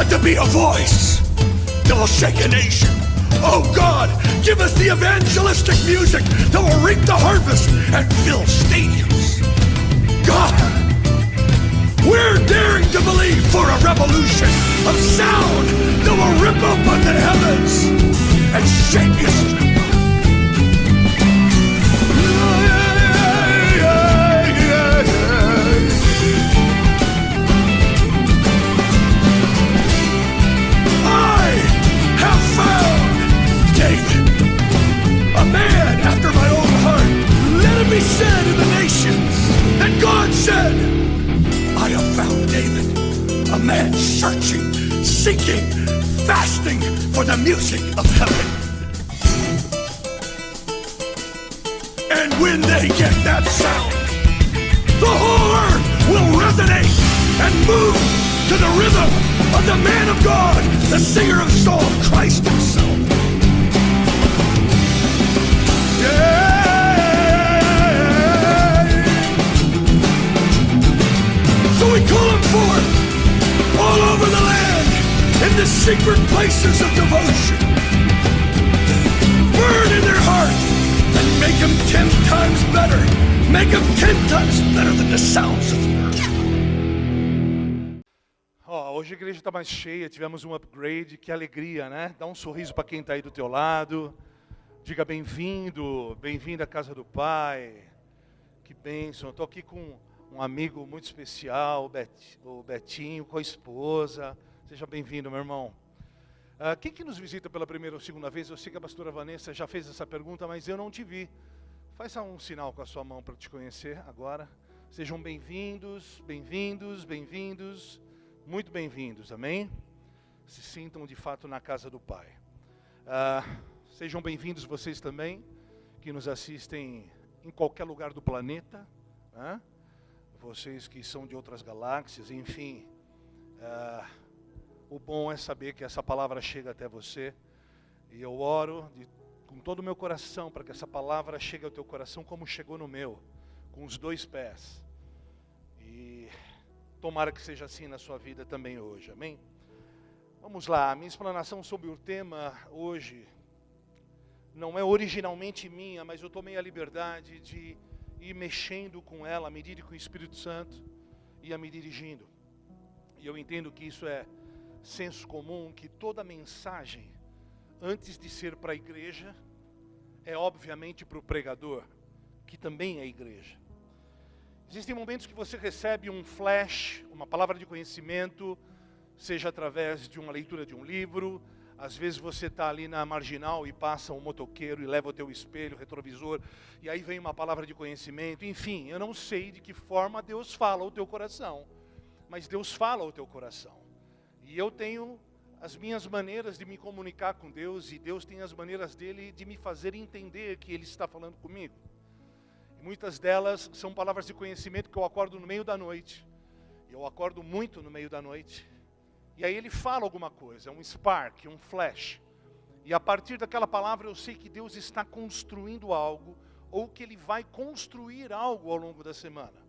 but to be a voice that will shake a nation. Oh God, give us the evangelistic music that will reap the harvest and fill stadiums. God, we're daring to believe for a revolution of sound that will rip open the heavens and shake history. Searching, seeking, fasting for the music of heaven. And when they get that sound, the whole earth will resonate and move to the rhythm of the man of God, the singer of song, Christ himself. Yeah. So we call him forth over the land in the secret places of devotion. Burn in their heart and make them ten times better. Make them ten times better than the sounds of the earth. Ó, hoje a igreja está mais cheia, tivemos um upgrade, que alegria, né? Dá um sorriso para quem está aí do teu lado. Diga bem-vindo, bem-vindo à casa do Pai. Que bênção. Estou aqui com um amigo muito especial, o Bet- o Betinho, com a esposa. Seja bem-vindo, meu irmão. Ah, quem que nos visita pela primeira ou segunda vez? Eu sei que a pastora Vanessa já fez essa pergunta, mas eu não te vi. Faz um sinal com a sua mão para te conhecer agora. Sejam bem-vindos, bem-vindos, bem-vindos, muito bem-vindos, amém? Se sintam de fato na casa do Pai. Ah, sejam bem-vindos vocês também, que nos assistem em qualquer lugar do planeta, né? Vocês que são de outras galáxias, enfim. ah, o bom é saber que essa palavra chega até você. E eu oro de, com todo o meu coração para que essa palavra chegue ao teu coração como chegou no meu, com os dois pés. E tomara que seja assim na sua vida também hoje, amém? Vamos lá, a minha explanação sobre o tema hoje não é originalmente minha, mas eu tomei a liberdade de ir mexendo com ela à medida que o Espírito Santo ia me dirigindo. E eu entendo que isso é senso comum, que toda mensagem, antes de ser para a igreja, é obviamente para o pregador, que também é igreja. Existem momentos que você recebe um flash, uma palavra de conhecimento, seja através de uma leitura de um livro, às vezes você está ali na marginal e passa um motoqueiro e leva o teu espelho, retrovisor, e aí vem uma palavra de conhecimento. Enfim, eu não sei de que forma Deus fala ao teu coração, mas Deus fala ao teu coração. E eu tenho as minhas maneiras de me comunicar com Deus, e Deus tem as maneiras dele de me fazer entender que Ele está falando comigo. E muitas delas são palavras de conhecimento que eu acordo no meio da noite. Eu acordo muito no meio da noite. E aí ele fala alguma coisa, é um spark, um flash. E a partir daquela palavra eu sei que Deus está construindo algo, ou que Ele vai construir algo ao longo da semana.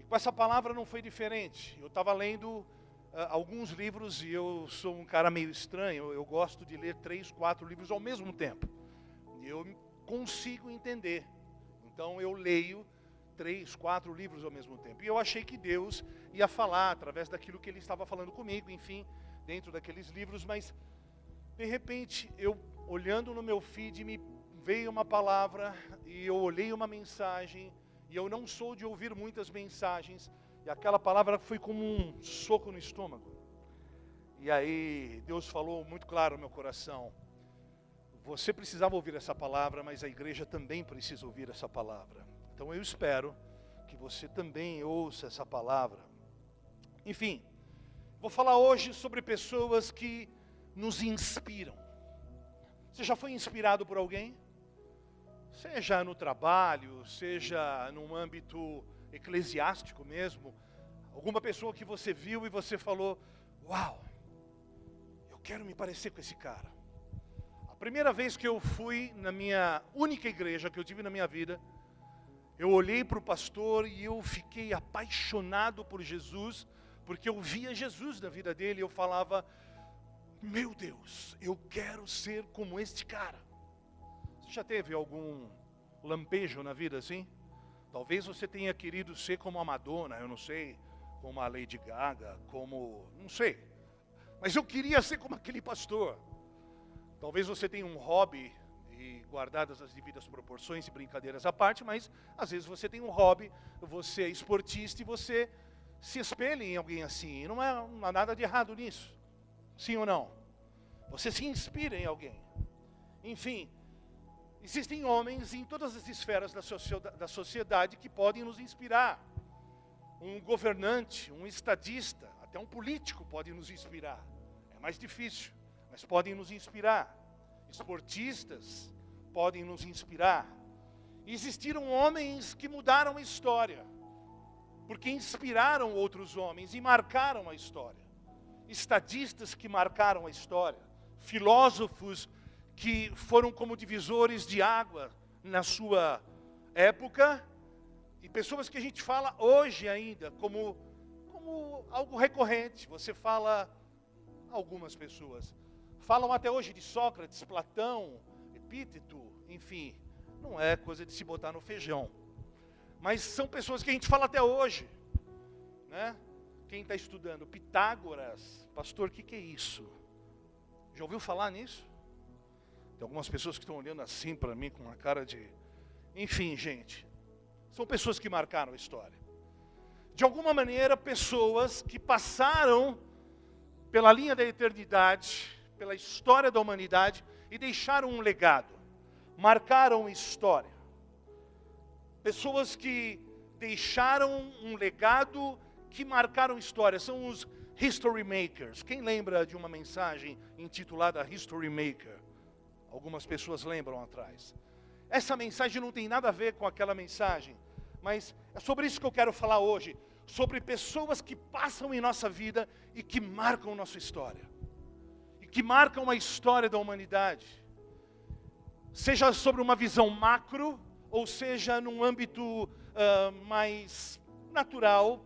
E com essa palavra não foi diferente. Eu estava lendo ah, alguns livros e eu sou um cara meio estranho, eu, gosto de ler três, quatro livros ao mesmo tempo. Eu consigo entender. Então eu leio três, quatro livros ao mesmo tempo. E eu achei que Deus ia falar através daquilo que Ele estava falando comigo, enfim, dentro daqueles livros, mas de repente eu olhando no meu feed me veio uma palavra e eu olhei uma mensagem e eu não sou de ouvir muitas mensagens e aquela palavra foi como um soco no estômago. E aí Deus falou muito claro no meu coração. Você precisava ouvir essa palavra, mas a igreja também precisa ouvir essa palavra. Então eu espero que você também ouça essa palavra. Enfim, vou falar hoje sobre pessoas que nos inspiram. Você já foi inspirado por alguém? Seja no trabalho, seja num âmbito eclesiástico mesmo, alguma pessoa que você viu e você falou: Uau, eu quero me parecer com esse cara. A primeira vez que eu fui na minha única igreja que eu tive na minha vida, eu olhei para o pastor e eu fiquei apaixonado por Jesus, porque eu via Jesus na vida dele e eu falava: Meu Deus, eu quero ser como este cara. Você já teve algum lampejo na vida assim? Talvez você tenha querido ser como a Madonna, eu não sei, como a Lady Gaga, como. não sei. Mas eu queria ser como aquele pastor. Talvez você tenha um hobby e guardadas as devidas proporções e brincadeiras à parte, mas às vezes você tem um hobby, você é esportista e você se espelha em alguém assim. Não, é, não há nada de errado nisso. Sim ou não? Você se inspira em alguém. Enfim, existem homens em todas as esferas da sociedade que podem nos inspirar. Um governante, um estadista, até um político pode nos inspirar. É mais difícil, mas podem nos inspirar esportistas podem nos inspirar. Existiram homens que mudaram a história, porque inspiraram outros homens e marcaram a história. Estadistas que marcaram a história, filósofos que foram como divisores de água na sua época, e pessoas que a gente fala hoje ainda como, como algo recorrente. Você fala algumas pessoas, Falam até hoje de Sócrates, Platão, Epíteto, enfim, não é coisa de se botar no feijão. Mas são pessoas que a gente fala até hoje. Né? Quem está estudando? Pitágoras. Pastor, o que, que é isso? Já ouviu falar nisso? Tem algumas pessoas que estão olhando assim para mim com uma cara de. Enfim, gente. São pessoas que marcaram a história. De alguma maneira, pessoas que passaram pela linha da eternidade pela história da humanidade e deixaram um legado, marcaram história. Pessoas que deixaram um legado que marcaram história, são os history makers. Quem lembra de uma mensagem intitulada History Maker? Algumas pessoas lembram atrás. Essa mensagem não tem nada a ver com aquela mensagem, mas é sobre isso que eu quero falar hoje, sobre pessoas que passam em nossa vida e que marcam nossa história que marcam a história da humanidade, seja sobre uma visão macro, ou seja num âmbito uh, mais natural,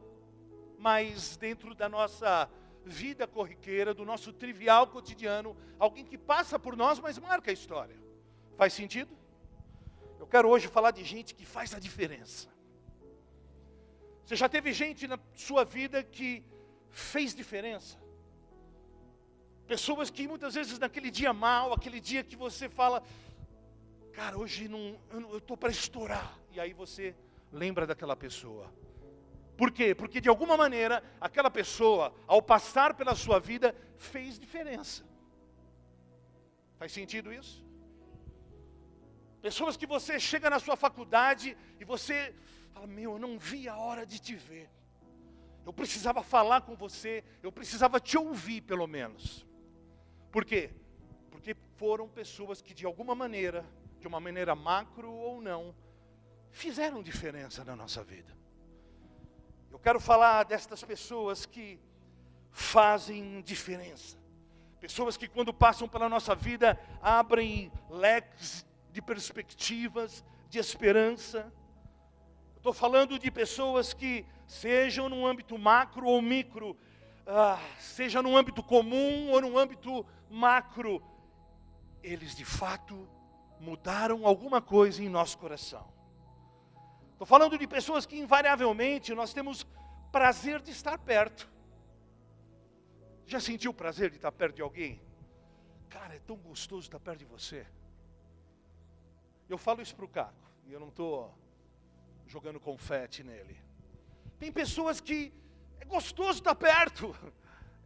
mais dentro da nossa vida corriqueira, do nosso trivial cotidiano, alguém que passa por nós, mas marca a história. Faz sentido? Eu quero hoje falar de gente que faz a diferença. Você já teve gente na sua vida que fez diferença? Pessoas que muitas vezes naquele dia mal, aquele dia que você fala, cara, hoje não, eu estou para estourar. E aí você lembra daquela pessoa. Por quê? Porque de alguma maneira aquela pessoa, ao passar pela sua vida, fez diferença. Faz sentido isso? Pessoas que você chega na sua faculdade e você fala: Meu, eu não vi a hora de te ver. Eu precisava falar com você, eu precisava te ouvir pelo menos. Por quê? Porque foram pessoas que de alguma maneira, de uma maneira macro ou não, fizeram diferença na nossa vida. Eu quero falar destas pessoas que fazem diferença. Pessoas que quando passam pela nossa vida abrem leques de perspectivas, de esperança. Estou falando de pessoas que, sejam no âmbito macro ou micro, ah, seja no âmbito comum ou no âmbito macro, eles de fato mudaram alguma coisa em nosso coração. Estou falando de pessoas que invariavelmente nós temos prazer de estar perto. Já sentiu o prazer de estar perto de alguém? Cara, é tão gostoso estar perto de você. Eu falo isso para o Caco, e eu não estou jogando confete nele. Tem pessoas que é gostoso estar perto,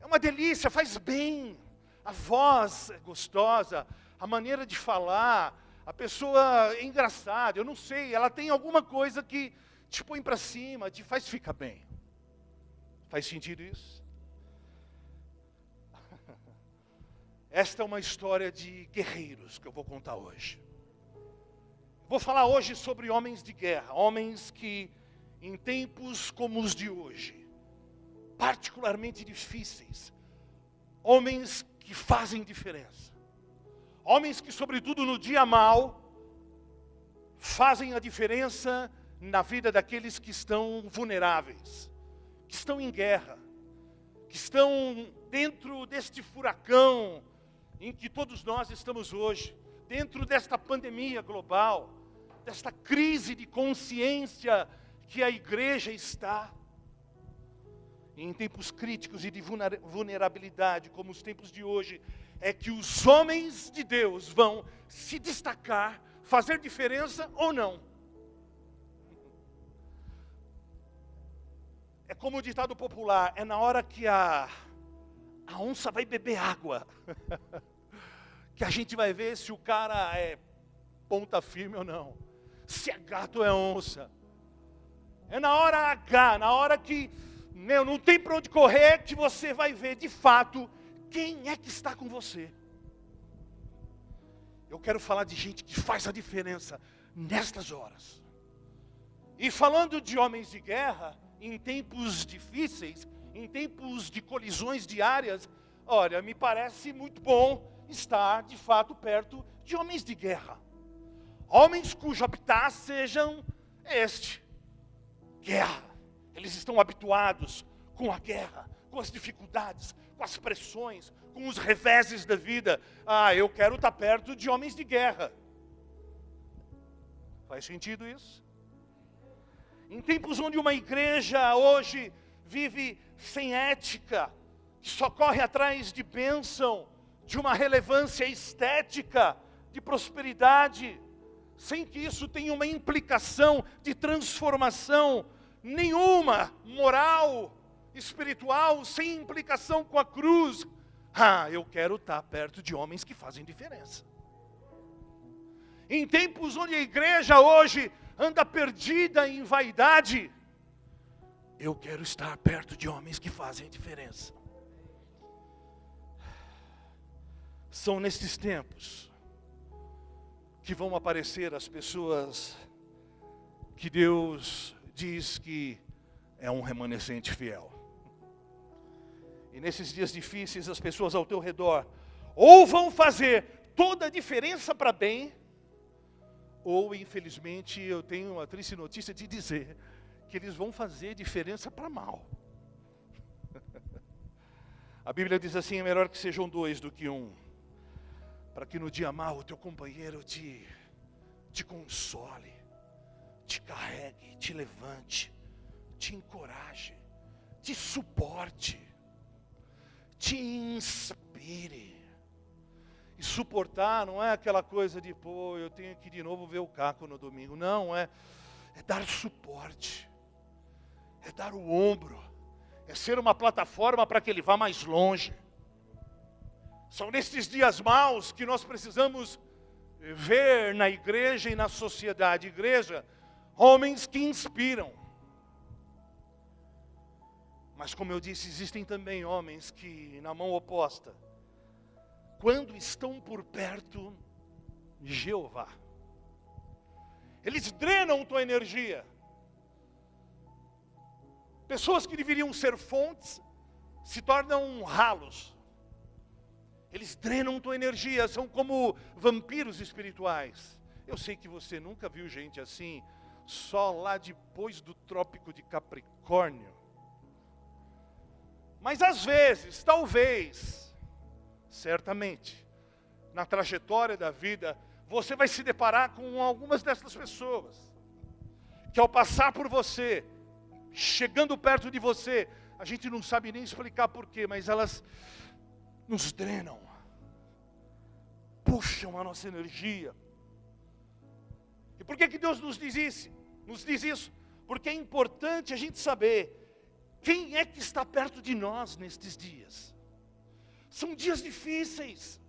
é uma delícia, faz bem a voz é gostosa, a maneira de falar, a pessoa é engraçada, eu não sei, ela tem alguma coisa que te põe para cima, te faz ficar bem. Faz sentido isso? Esta é uma história de guerreiros que eu vou contar hoje. Vou falar hoje sobre homens de guerra, homens que, em tempos como os de hoje, particularmente difíceis, homens que fazem diferença. Homens que, sobretudo no dia mal, fazem a diferença na vida daqueles que estão vulneráveis, que estão em guerra, que estão dentro deste furacão em que todos nós estamos hoje, dentro desta pandemia global, desta crise de consciência que a igreja está. Em tempos críticos e de vulnerabilidade, como os tempos de hoje, é que os homens de Deus vão se destacar, fazer diferença ou não. É como o ditado popular: é na hora que a, a onça vai beber água, que a gente vai ver se o cara é ponta firme ou não, se é gato ou é onça. É na hora H, na hora que meu, não tem para onde correr, que você vai ver de fato quem é que está com você. Eu quero falar de gente que faz a diferença nestas horas. E falando de homens de guerra, em tempos difíceis, em tempos de colisões diárias, olha, me parece muito bom estar de fato perto de homens de guerra. Homens cujo habitat sejam este: guerra. Eles estão habituados com a guerra, com as dificuldades, com as pressões, com os reveses da vida. Ah, eu quero estar perto de homens de guerra. Faz sentido isso? Em tempos onde uma igreja hoje vive sem ética, que só corre atrás de bênção, de uma relevância estética, de prosperidade, sem que isso tenha uma implicação de transformação nenhuma moral, espiritual, sem implicação com a cruz. Ah, eu quero estar perto de homens que fazem diferença. Em tempos onde a igreja hoje anda perdida em vaidade, eu quero estar perto de homens que fazem diferença. São nestes tempos que vão aparecer as pessoas que Deus diz que é um remanescente fiel. E nesses dias difíceis, as pessoas ao teu redor ou vão fazer toda a diferença para bem, ou infelizmente eu tenho uma triste notícia de dizer que eles vão fazer diferença para mal. A Bíblia diz assim: é melhor que sejam dois do que um, para que no dia mal o teu companheiro te, te console, te carregue, te levante, te encoraje, te suporte, te inspire. E suportar não é aquela coisa de, pô, eu tenho que de novo ver o caco no domingo. Não, é, é dar suporte, é dar o ombro, é ser uma plataforma para que ele vá mais longe. São nesses dias maus que nós precisamos ver na igreja e na sociedade, igreja, homens que inspiram. Mas como eu disse, existem também homens que na mão oposta quando estão por perto de Jeová. Eles drenam tua energia. Pessoas que deveriam ser fontes se tornam ralos. Eles drenam tua energia, são como vampiros espirituais. Eu sei que você nunca viu gente assim, só lá depois do trópico de Capricórnio. Mas às vezes, talvez, certamente, na trajetória da vida, você vai se deparar com algumas dessas pessoas, que ao passar por você, chegando perto de você, a gente não sabe nem explicar porquê, mas elas nos drenam, puxam a nossa energia. E por que, que Deus nos diz isso? Nos diz isso? Porque é importante a gente saber quem é que está perto de nós nestes dias. São dias difíceis.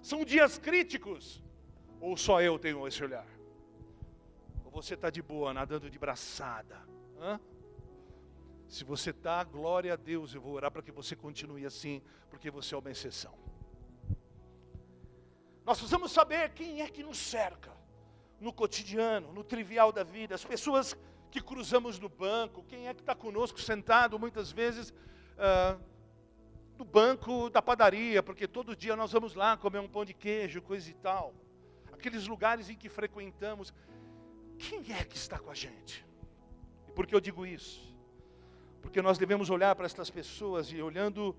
São dias críticos. Ou só eu tenho esse olhar? Ou você está de boa, nadando de braçada? Hã? Se você está, glória a Deus, eu vou orar para que você continue assim, porque você é uma exceção. Nós precisamos saber quem é que nos cerca no cotidiano, no trivial da vida, as pessoas que cruzamos no banco, quem é que está conosco sentado muitas vezes ah, do banco da padaria, porque todo dia nós vamos lá comer um pão de queijo, coisa e tal. Aqueles lugares em que frequentamos. Quem é que está com a gente? E por que eu digo isso? Porque nós devemos olhar para estas pessoas e olhando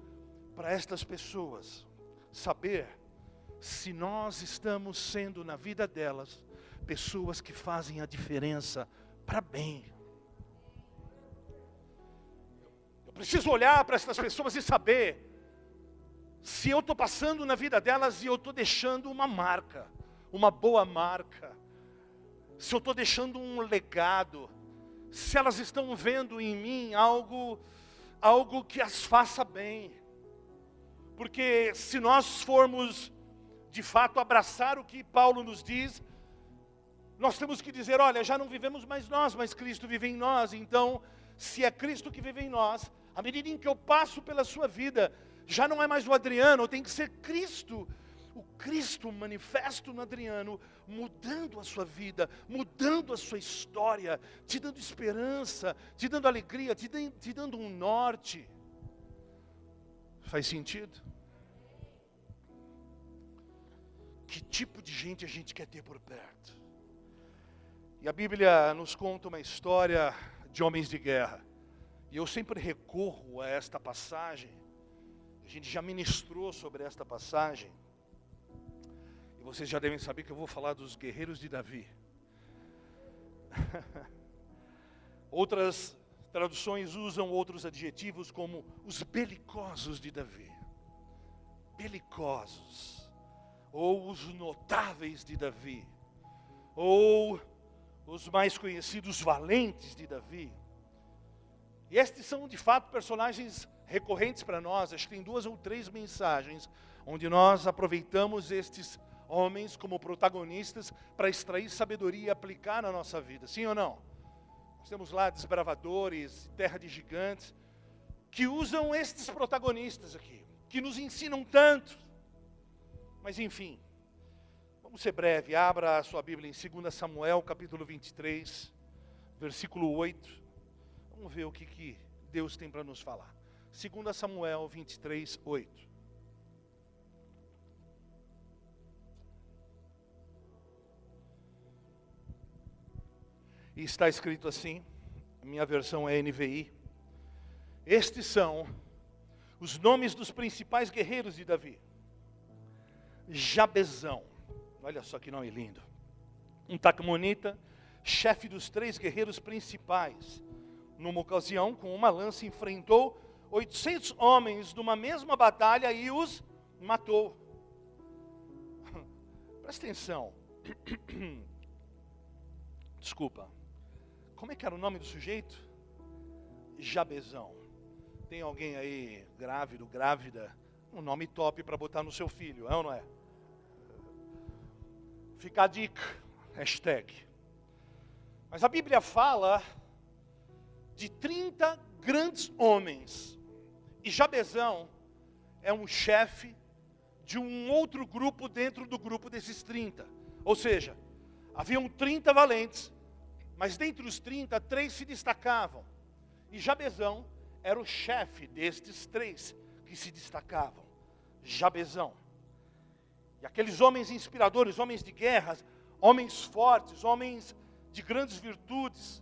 para estas pessoas, saber se nós estamos sendo na vida delas pessoas que fazem a diferença para bem. Eu preciso olhar para essas pessoas e saber se eu estou passando na vida delas e eu estou deixando uma marca, uma boa marca, se eu estou deixando um legado, se elas estão vendo em mim algo, algo que as faça bem. Porque se nós formos de fato abraçar o que Paulo nos diz, nós temos que dizer: olha, já não vivemos mais nós, mas Cristo vive em nós. Então, se é Cristo que vive em nós, à medida em que eu passo pela sua vida, já não é mais o Adriano, tem que ser Cristo. O Cristo manifesto no Adriano, mudando a sua vida, mudando a sua história, te dando esperança, te dando alegria, te, te dando um norte. Faz sentido? Que tipo de gente a gente quer ter por perto? E a Bíblia nos conta uma história de homens de guerra. E eu sempre recorro a esta passagem. A gente já ministrou sobre esta passagem. E vocês já devem saber que eu vou falar dos guerreiros de Davi. Outras traduções usam outros adjetivos como os belicosos de Davi. Belicosos. Ou os notáveis de Davi. Ou os mais conhecidos valentes de Davi. E estes são de fato personagens recorrentes para nós. Acho que tem duas ou três mensagens onde nós aproveitamos estes homens como protagonistas para extrair sabedoria e aplicar na nossa vida. Sim ou não? Nós temos lá desbravadores, terra de gigantes, que usam estes protagonistas aqui, que nos ensinam tanto. Mas enfim, vamos ser breve. Abra a sua Bíblia em 2 Samuel, capítulo 23, versículo 8. Vamos ver o que, que Deus tem para nos falar. 2 Samuel 23, 8. E está escrito assim, minha versão é NVI. Estes são os nomes dos principais guerreiros de Davi. Jabezão, olha só que nome lindo. Um tacmonita, chefe dos três guerreiros principais numa ocasião, com uma lança, enfrentou 800 homens numa mesma batalha e os matou. Presta atenção. Desculpa. Como é que era o nome do sujeito? Jabezão. Tem alguém aí grávido, grávida? Um nome top para botar no seu filho, é ou não é? Fica a dica. Hashtag. Mas a Bíblia fala de 30 grandes homens. E Jabezão é um chefe de um outro grupo dentro do grupo desses 30. Ou seja, haviam 30 valentes, mas dentre os 30, três se destacavam. E Jabezão era o chefe destes três que se destacavam. Jabezão. E aqueles homens inspiradores, homens de guerras, homens fortes, homens de grandes virtudes,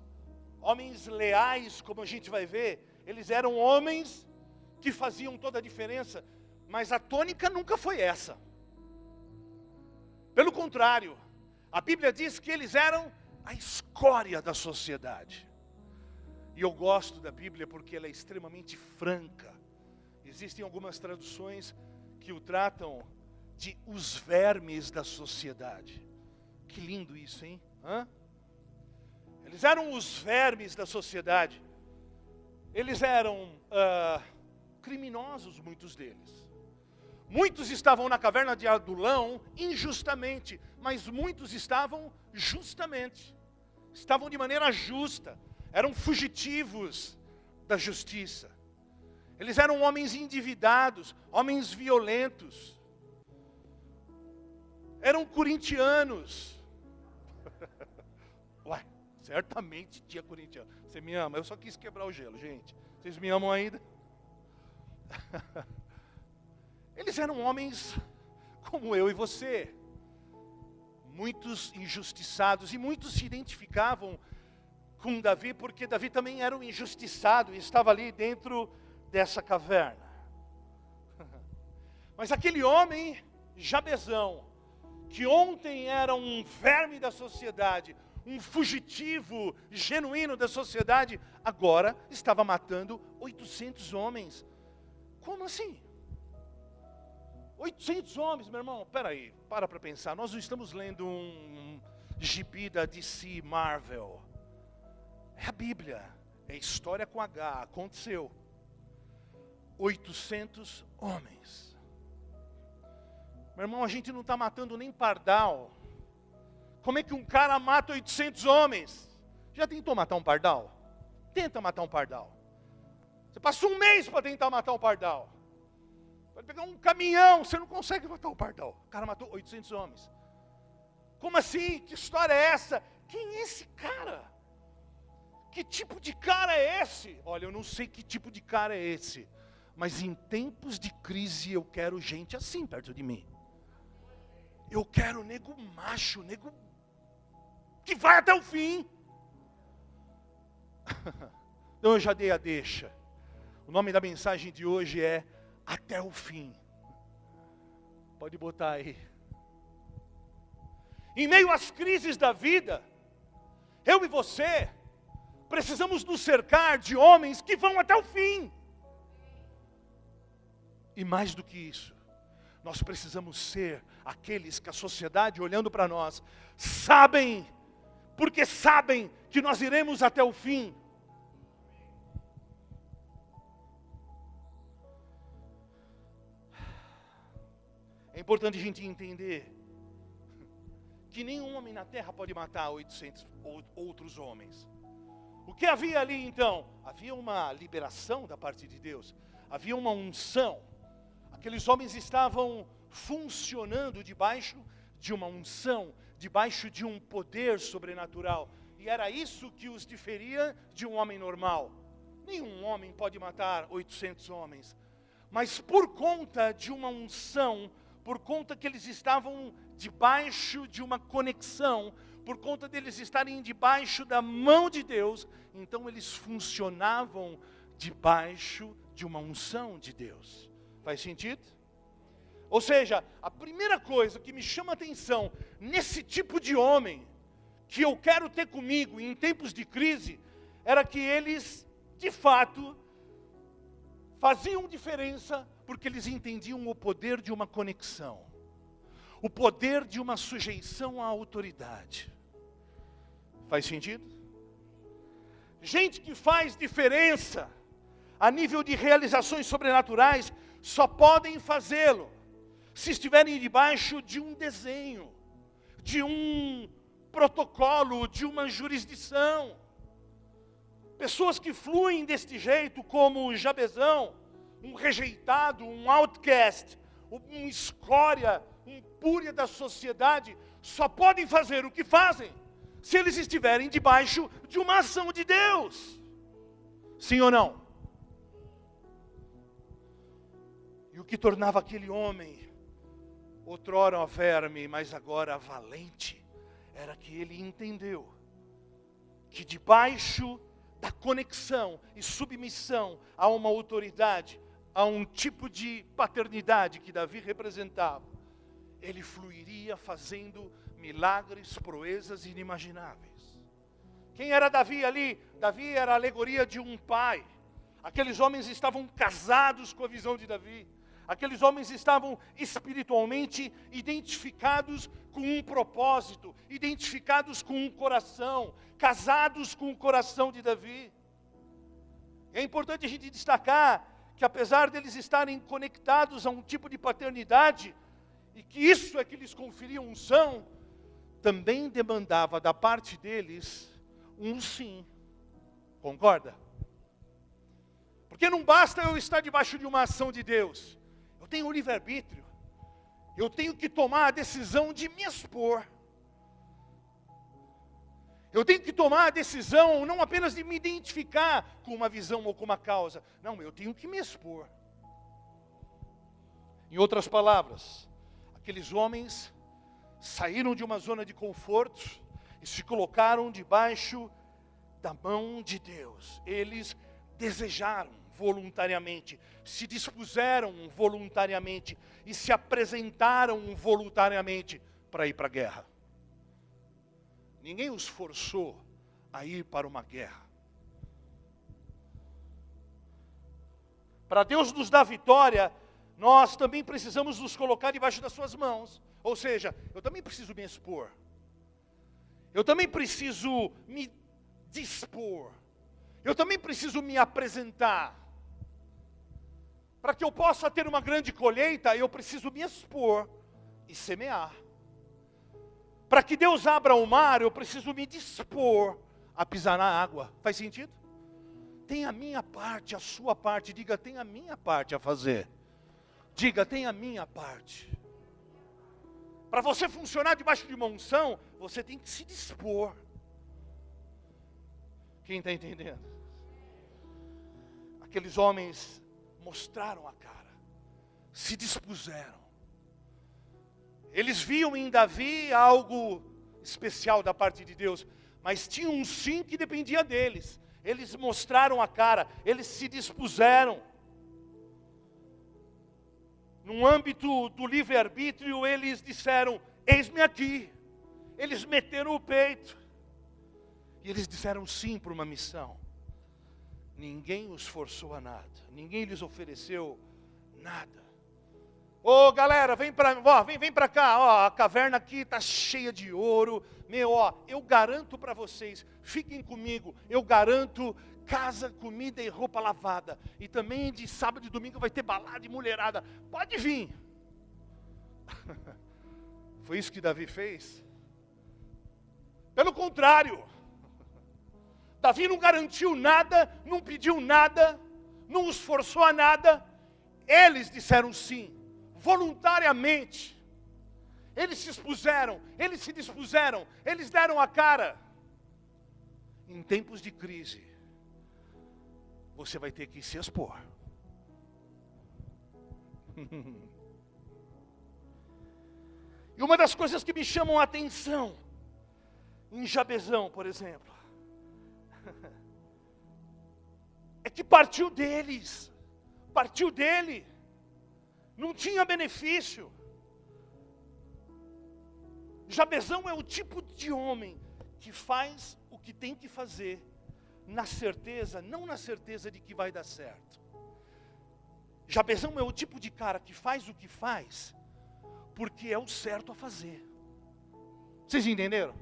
homens leais, como a gente vai ver, eles eram homens que faziam toda a diferença, mas a tônica nunca foi essa. Pelo contrário, a Bíblia diz que eles eram a escória da sociedade. E eu gosto da Bíblia porque ela é extremamente franca. Existem algumas traduções que o tratam de os vermes da sociedade. Que lindo isso, hein? Hã? Eles eram os vermes da sociedade. Eles eram uh, criminosos, muitos deles. Muitos estavam na caverna de Adulão injustamente, mas muitos estavam justamente. Estavam de maneira justa. Eram fugitivos da justiça. Eles eram homens endividados, homens violentos. Eram corintianos. Uai, Certamente dia corintiano. Você me ama? Eu só quis quebrar o gelo, gente. Vocês me amam ainda? Eles eram homens como eu e você. Muitos injustiçados e muitos se identificavam com Davi, porque Davi também era um injustiçado e estava ali dentro dessa caverna. Mas aquele homem, Jabezão, que ontem era um verme da sociedade, um fugitivo genuíno da sociedade, agora estava matando 800 homens. Como assim? 800 homens, meu irmão, peraí, para para pensar. Nós não estamos lendo um gibi da DC Marvel. É a Bíblia, é história com H, aconteceu. 800 homens. Meu irmão, a gente não está matando nem pardal. Como é que um cara mata 800 homens? Já tentou matar um pardal? Tenta matar um pardal. Você passa um mês para tentar matar um pardal. Pode pegar um caminhão, você não consegue matar o pardal. O cara matou 800 homens. Como assim? Que história é essa? Quem é esse cara? Que tipo de cara é esse? Olha, eu não sei que tipo de cara é esse. Mas em tempos de crise eu quero gente assim perto de mim. Eu quero nego macho, nego que vai até o fim. Então eu já dei a deixa. O nome da mensagem de hoje é Até o fim. Pode botar aí. Em meio às crises da vida, eu e você precisamos nos cercar de homens que vão até o fim. E mais do que isso, nós precisamos ser aqueles que a sociedade, olhando para nós, sabem, porque sabem que nós iremos até o fim. É importante a gente entender que nenhum homem na terra pode matar 800 outros homens. O que havia ali então? Havia uma liberação da parte de Deus, havia uma unção. Aqueles homens estavam funcionando debaixo de uma unção, debaixo de um poder sobrenatural. E era isso que os diferia de um homem normal. Nenhum homem pode matar 800 homens. Mas por conta de uma unção, por conta que eles estavam debaixo de uma conexão, por conta deles estarem debaixo da mão de Deus, então eles funcionavam debaixo de uma unção de Deus. Faz sentido? Ou seja, a primeira coisa que me chama atenção nesse tipo de homem que eu quero ter comigo em tempos de crise era que eles, de fato, faziam diferença porque eles entendiam o poder de uma conexão o poder de uma sujeição à autoridade. Faz sentido? Gente que faz diferença a nível de realizações sobrenaturais só podem fazê-lo se estiverem debaixo de um desenho, de um protocolo, de uma jurisdição. Pessoas que fluem deste jeito, como Jabezão, um rejeitado, um outcast, um escória impúria da sociedade só podem fazer o que fazem se eles estiverem debaixo de uma ação de Deus. Sim ou não? E o que tornava aquele homem, outrora verme, mas agora valente, era que ele entendeu que debaixo da conexão e submissão a uma autoridade, a um tipo de paternidade que Davi representava, ele fluiria fazendo milagres, proezas inimagináveis. Quem era Davi ali? Davi era a alegoria de um pai. Aqueles homens estavam casados com a visão de Davi. Aqueles homens estavam espiritualmente identificados com um propósito, identificados com um coração, casados com o coração de Davi. É importante a gente destacar que apesar deles estarem conectados a um tipo de paternidade, e que isso é que lhes conferia unção, também demandava da parte deles um sim. Concorda? Porque não basta eu estar debaixo de uma ação de Deus. Tenho o livre-arbítrio. Eu tenho que tomar a decisão de me expor. Eu tenho que tomar a decisão não apenas de me identificar com uma visão ou com uma causa. Não, eu tenho que me expor. Em outras palavras, Aqueles homens saíram de uma zona de conforto e se colocaram debaixo da mão de Deus. Eles desejaram voluntariamente, se dispuseram voluntariamente e se apresentaram voluntariamente para ir para a guerra. Ninguém os forçou a ir para uma guerra. Para Deus nos dar vitória, nós também precisamos nos colocar debaixo das suas mãos. Ou seja, eu também preciso me expor. Eu também preciso me dispor. Eu também preciso me apresentar. Para que eu possa ter uma grande colheita, eu preciso me expor e semear. Para que Deus abra o mar, eu preciso me dispor a pisar na água. Faz sentido? Tem a minha parte, a sua parte. Diga, tem a minha parte a fazer. Diga, tem a minha parte. Para você funcionar debaixo de uma unção, você tem que se dispor. Quem está entendendo? Aqueles homens mostraram a cara, se dispuseram. Eles viam em Davi algo especial da parte de Deus, mas tinha um sim que dependia deles. Eles mostraram a cara, eles se dispuseram. No âmbito do livre-arbítrio, eles disseram: Eis-me aqui. Eles meteram o peito. E eles disseram sim para uma missão. Ninguém os forçou a nada. Ninguém lhes ofereceu nada. Ô oh, galera, vem para vem, vem para cá, ó, a caverna aqui está cheia de ouro. Meu, ó, eu garanto para vocês, fiquem comigo, eu garanto casa, comida e roupa lavada. E também de sábado e domingo vai ter balada e mulherada. Pode vir. Foi isso que Davi fez? Pelo contrário, Davi não garantiu nada, não pediu nada, não os forçou a nada. Eles disseram sim voluntariamente. Eles se expuseram, eles se dispuseram, eles deram a cara. Em tempos de crise, você vai ter que se expor. e uma das coisas que me chamam a atenção, em Jabezão, por exemplo, é que partiu deles, partiu dele não tinha benefício. Jabezão é o tipo de homem que faz o que tem que fazer, na certeza, não na certeza de que vai dar certo. Jabezão é o tipo de cara que faz o que faz, porque é o certo a fazer. Vocês entenderam?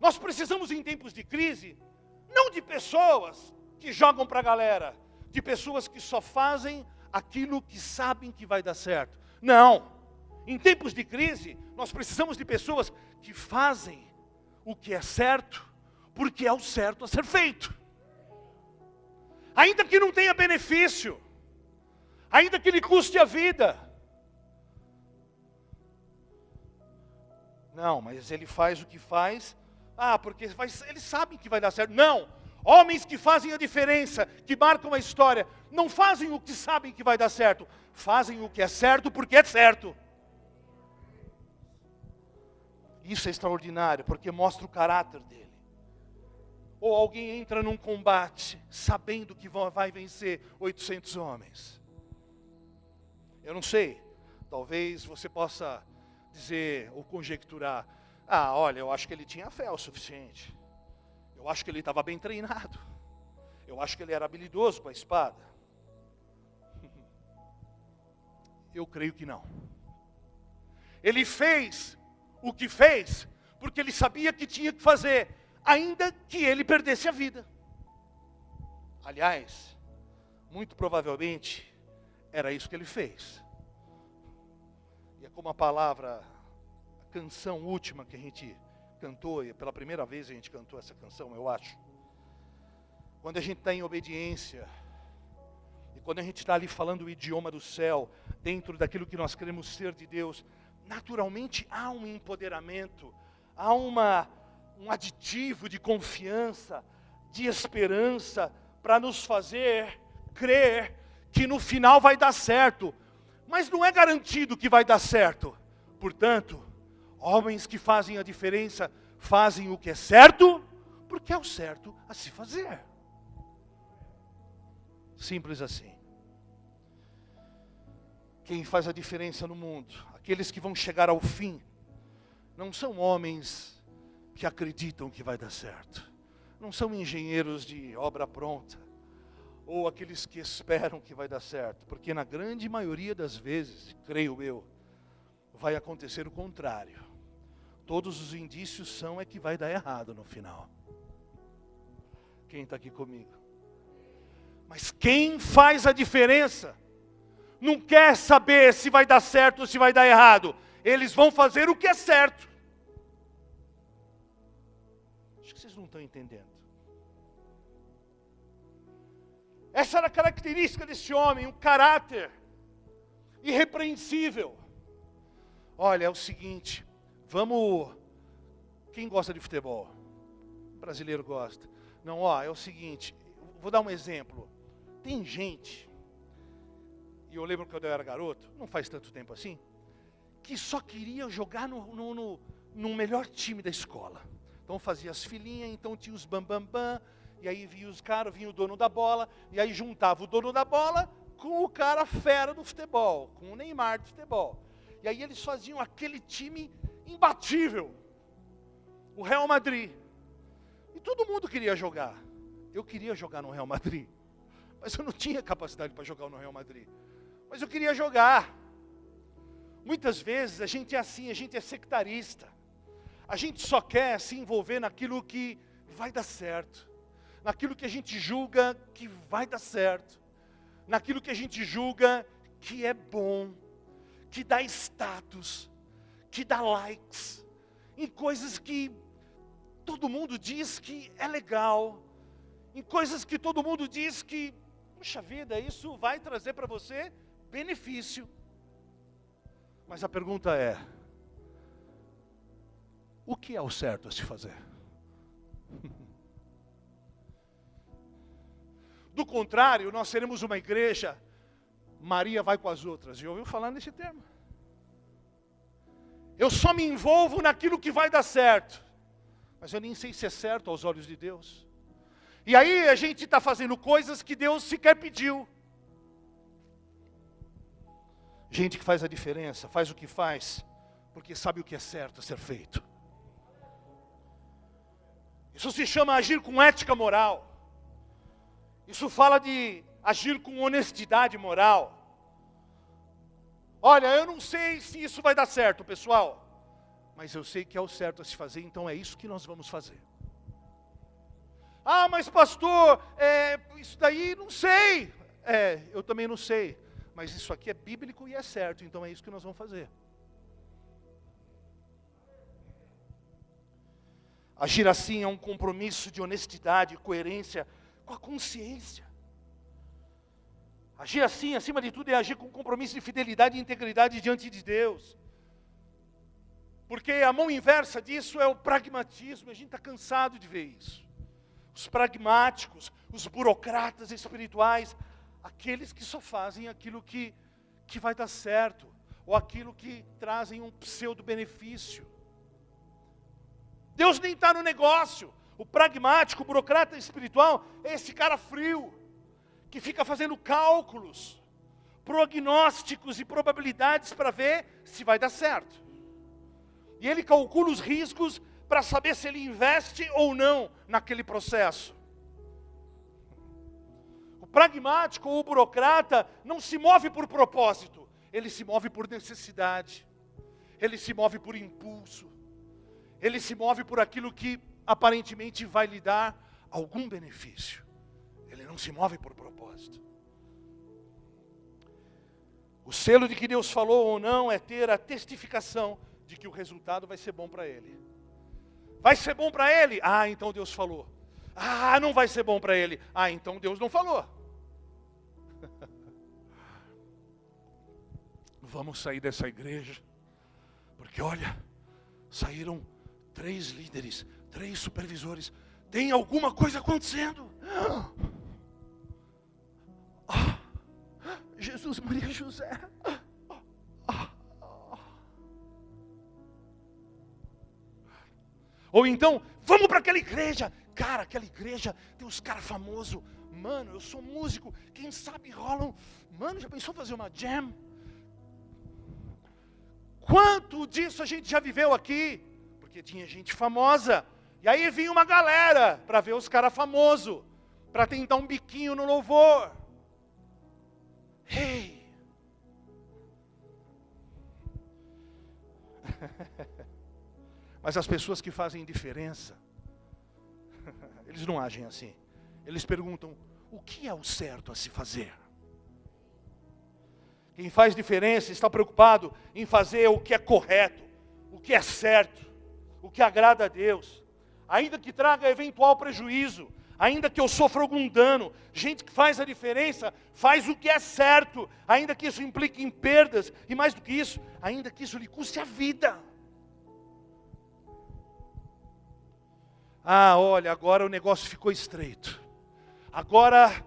Nós precisamos, em tempos de crise, não de pessoas que jogam para a galera, de pessoas que só fazem aquilo que sabem que vai dar certo. Não. Em tempos de crise, nós precisamos de pessoas que fazem o que é certo, porque é o certo a ser feito. Ainda que não tenha benefício, ainda que lhe custe a vida. Não, mas ele faz o que faz, ah, porque eles sabem que vai dar certo. Não, Homens que fazem a diferença, que marcam a história, não fazem o que sabem que vai dar certo, fazem o que é certo porque é certo. Isso é extraordinário, porque mostra o caráter dele. Ou alguém entra num combate sabendo que vai vencer 800 homens. Eu não sei, talvez você possa dizer ou conjecturar: ah, olha, eu acho que ele tinha fé o suficiente. Eu acho que ele estava bem treinado. Eu acho que ele era habilidoso com a espada. Eu creio que não. Ele fez o que fez porque ele sabia que tinha que fazer, ainda que ele perdesse a vida. Aliás, muito provavelmente era isso que ele fez. E é como a palavra, canção última que a gente cantou, e pela primeira vez a gente cantou essa canção, eu acho. Quando a gente está em obediência, e quando a gente está ali falando o idioma do céu, dentro daquilo que nós queremos ser de Deus, naturalmente há um empoderamento, há uma, um aditivo de confiança, de esperança, para nos fazer crer que no final vai dar certo, mas não é garantido que vai dar certo. Portanto, Homens que fazem a diferença fazem o que é certo, porque é o certo a se fazer. Simples assim. Quem faz a diferença no mundo, aqueles que vão chegar ao fim, não são homens que acreditam que vai dar certo, não são engenheiros de obra pronta, ou aqueles que esperam que vai dar certo, porque na grande maioria das vezes, creio eu, vai acontecer o contrário. Todos os indícios são é que vai dar errado no final. Quem está aqui comigo? Mas quem faz a diferença não quer saber se vai dar certo ou se vai dar errado. Eles vão fazer o que é certo. Acho que vocês não estão entendendo. Essa era a característica desse homem, um caráter irrepreensível. Olha, é o seguinte, vamos. Quem gosta de futebol? O brasileiro gosta. Não, ó, é o seguinte, vou dar um exemplo. Tem gente, e eu lembro quando eu era garoto, não faz tanto tempo assim, que só queria jogar no, no, no, no melhor time da escola. Então fazia as filhinhas, então tinha os bambambam, bam, bam, e aí vinha os caras, vinha o dono da bola, e aí juntava o dono da bola com o cara fera do futebol, com o Neymar do futebol. E aí eles faziam aquele time imbatível. O Real Madrid. E todo mundo queria jogar. Eu queria jogar no Real Madrid. Mas eu não tinha capacidade para jogar no Real Madrid. Mas eu queria jogar. Muitas vezes a gente é assim, a gente é sectarista. A gente só quer se envolver naquilo que vai dar certo. Naquilo que a gente julga que vai dar certo. Naquilo que a gente julga que é bom que dá status, que dá likes, em coisas que todo mundo diz que é legal, em coisas que todo mundo diz que, puxa vida, isso vai trazer para você benefício. Mas a pergunta é: o que é o certo a se fazer? Do contrário, nós seremos uma igreja Maria vai com as outras. Já ouviu falar nesse termo? Eu só me envolvo naquilo que vai dar certo, mas eu nem sei se é certo aos olhos de Deus. E aí a gente está fazendo coisas que Deus sequer pediu. Gente que faz a diferença, faz o que faz, porque sabe o que é certo a ser feito. Isso se chama agir com ética moral. Isso fala de agir com honestidade moral. Olha, eu não sei se isso vai dar certo, pessoal, mas eu sei que é o certo a se fazer, então é isso que nós vamos fazer. Ah, mas pastor, é, isso daí não sei. É, eu também não sei, mas isso aqui é bíblico e é certo, então é isso que nós vamos fazer. Agir assim é um compromisso de honestidade e coerência com a consciência. Agir assim, acima de tudo, é agir com compromisso de fidelidade e integridade diante de Deus. Porque a mão inversa disso é o pragmatismo, a gente está cansado de ver isso. Os pragmáticos, os burocratas espirituais, aqueles que só fazem aquilo que, que vai dar certo, ou aquilo que trazem um pseudo-benefício. Deus nem está no negócio. O pragmático, o burocrata espiritual, é esse cara frio, que fica fazendo cálculos, prognósticos e probabilidades para ver se vai dar certo. E ele calcula os riscos para saber se ele investe ou não naquele processo. O pragmático ou o burocrata não se move por propósito, ele se move por necessidade, ele se move por impulso, ele se move por aquilo que aparentemente vai lhe dar algum benefício. Ele não se move por propósito. O selo de que Deus falou ou não é ter a testificação de que o resultado vai ser bom para ele. Vai ser bom para ele? Ah, então Deus falou. Ah, não vai ser bom para ele. Ah, então Deus não falou. Vamos sair dessa igreja, porque olha, saíram três líderes, três supervisores. Tem alguma coisa acontecendo. Jesus, Maria José. Ou então, vamos para aquela igreja, Cara, aquela igreja tem uns caras famosos. Mano, eu sou músico. Quem sabe rolam. Mano, já pensou fazer uma jam? Quanto disso a gente já viveu aqui? Porque tinha gente famosa. E aí vinha uma galera para ver os caras famosos, para tentar um biquinho no louvor. Hey! Mas as pessoas que fazem diferença, eles não agem assim. Eles perguntam: o que é o certo a se fazer? Quem faz diferença está preocupado em fazer o que é correto, o que é certo, o que agrada a Deus, ainda que traga eventual prejuízo, ainda que eu sofra algum dano. Gente que faz a diferença, faz o que é certo, ainda que isso implique em perdas, e mais do que isso, ainda que isso lhe custe a vida. Ah, olha, agora o negócio ficou estreito. Agora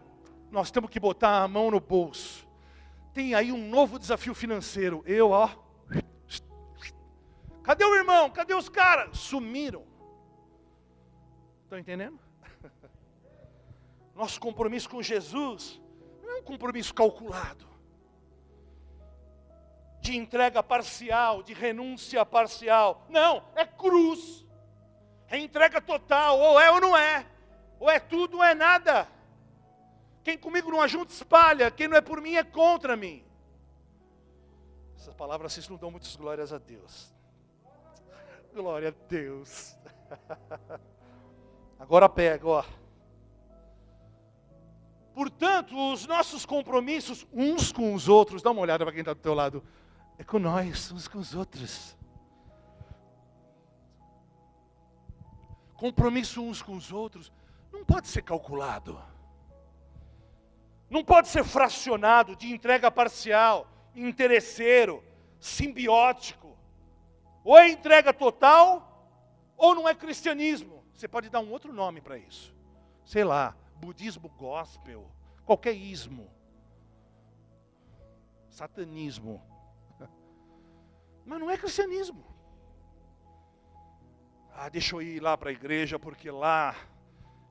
nós temos que botar a mão no bolso. Tem aí um novo desafio financeiro. Eu, ó. Cadê o irmão? Cadê os caras? Sumiram. Estão entendendo? Nosso compromisso com Jesus não é um compromisso calculado, de entrega parcial, de renúncia parcial. Não, é cruz, é entrega total, ou é ou não é, ou é tudo ou é nada. Quem comigo não ajunta, espalha, quem não é por mim é contra mim. Essas palavras vocês não dão muitas glórias a Deus. Glória a Deus. Agora pega, ó. Portanto, os nossos compromissos uns com os outros, dá uma olhada para quem está do teu lado, é com nós, uns com os outros. Compromisso uns com os outros não pode ser calculado, não pode ser fracionado de entrega parcial, interesseiro, simbiótico. Ou é entrega total, ou não é cristianismo. Você pode dar um outro nome para isso. Sei lá, budismo gospel, qualquer ismo. Satanismo. Mas não é cristianismo. Ah, deixa eu ir lá para a igreja porque lá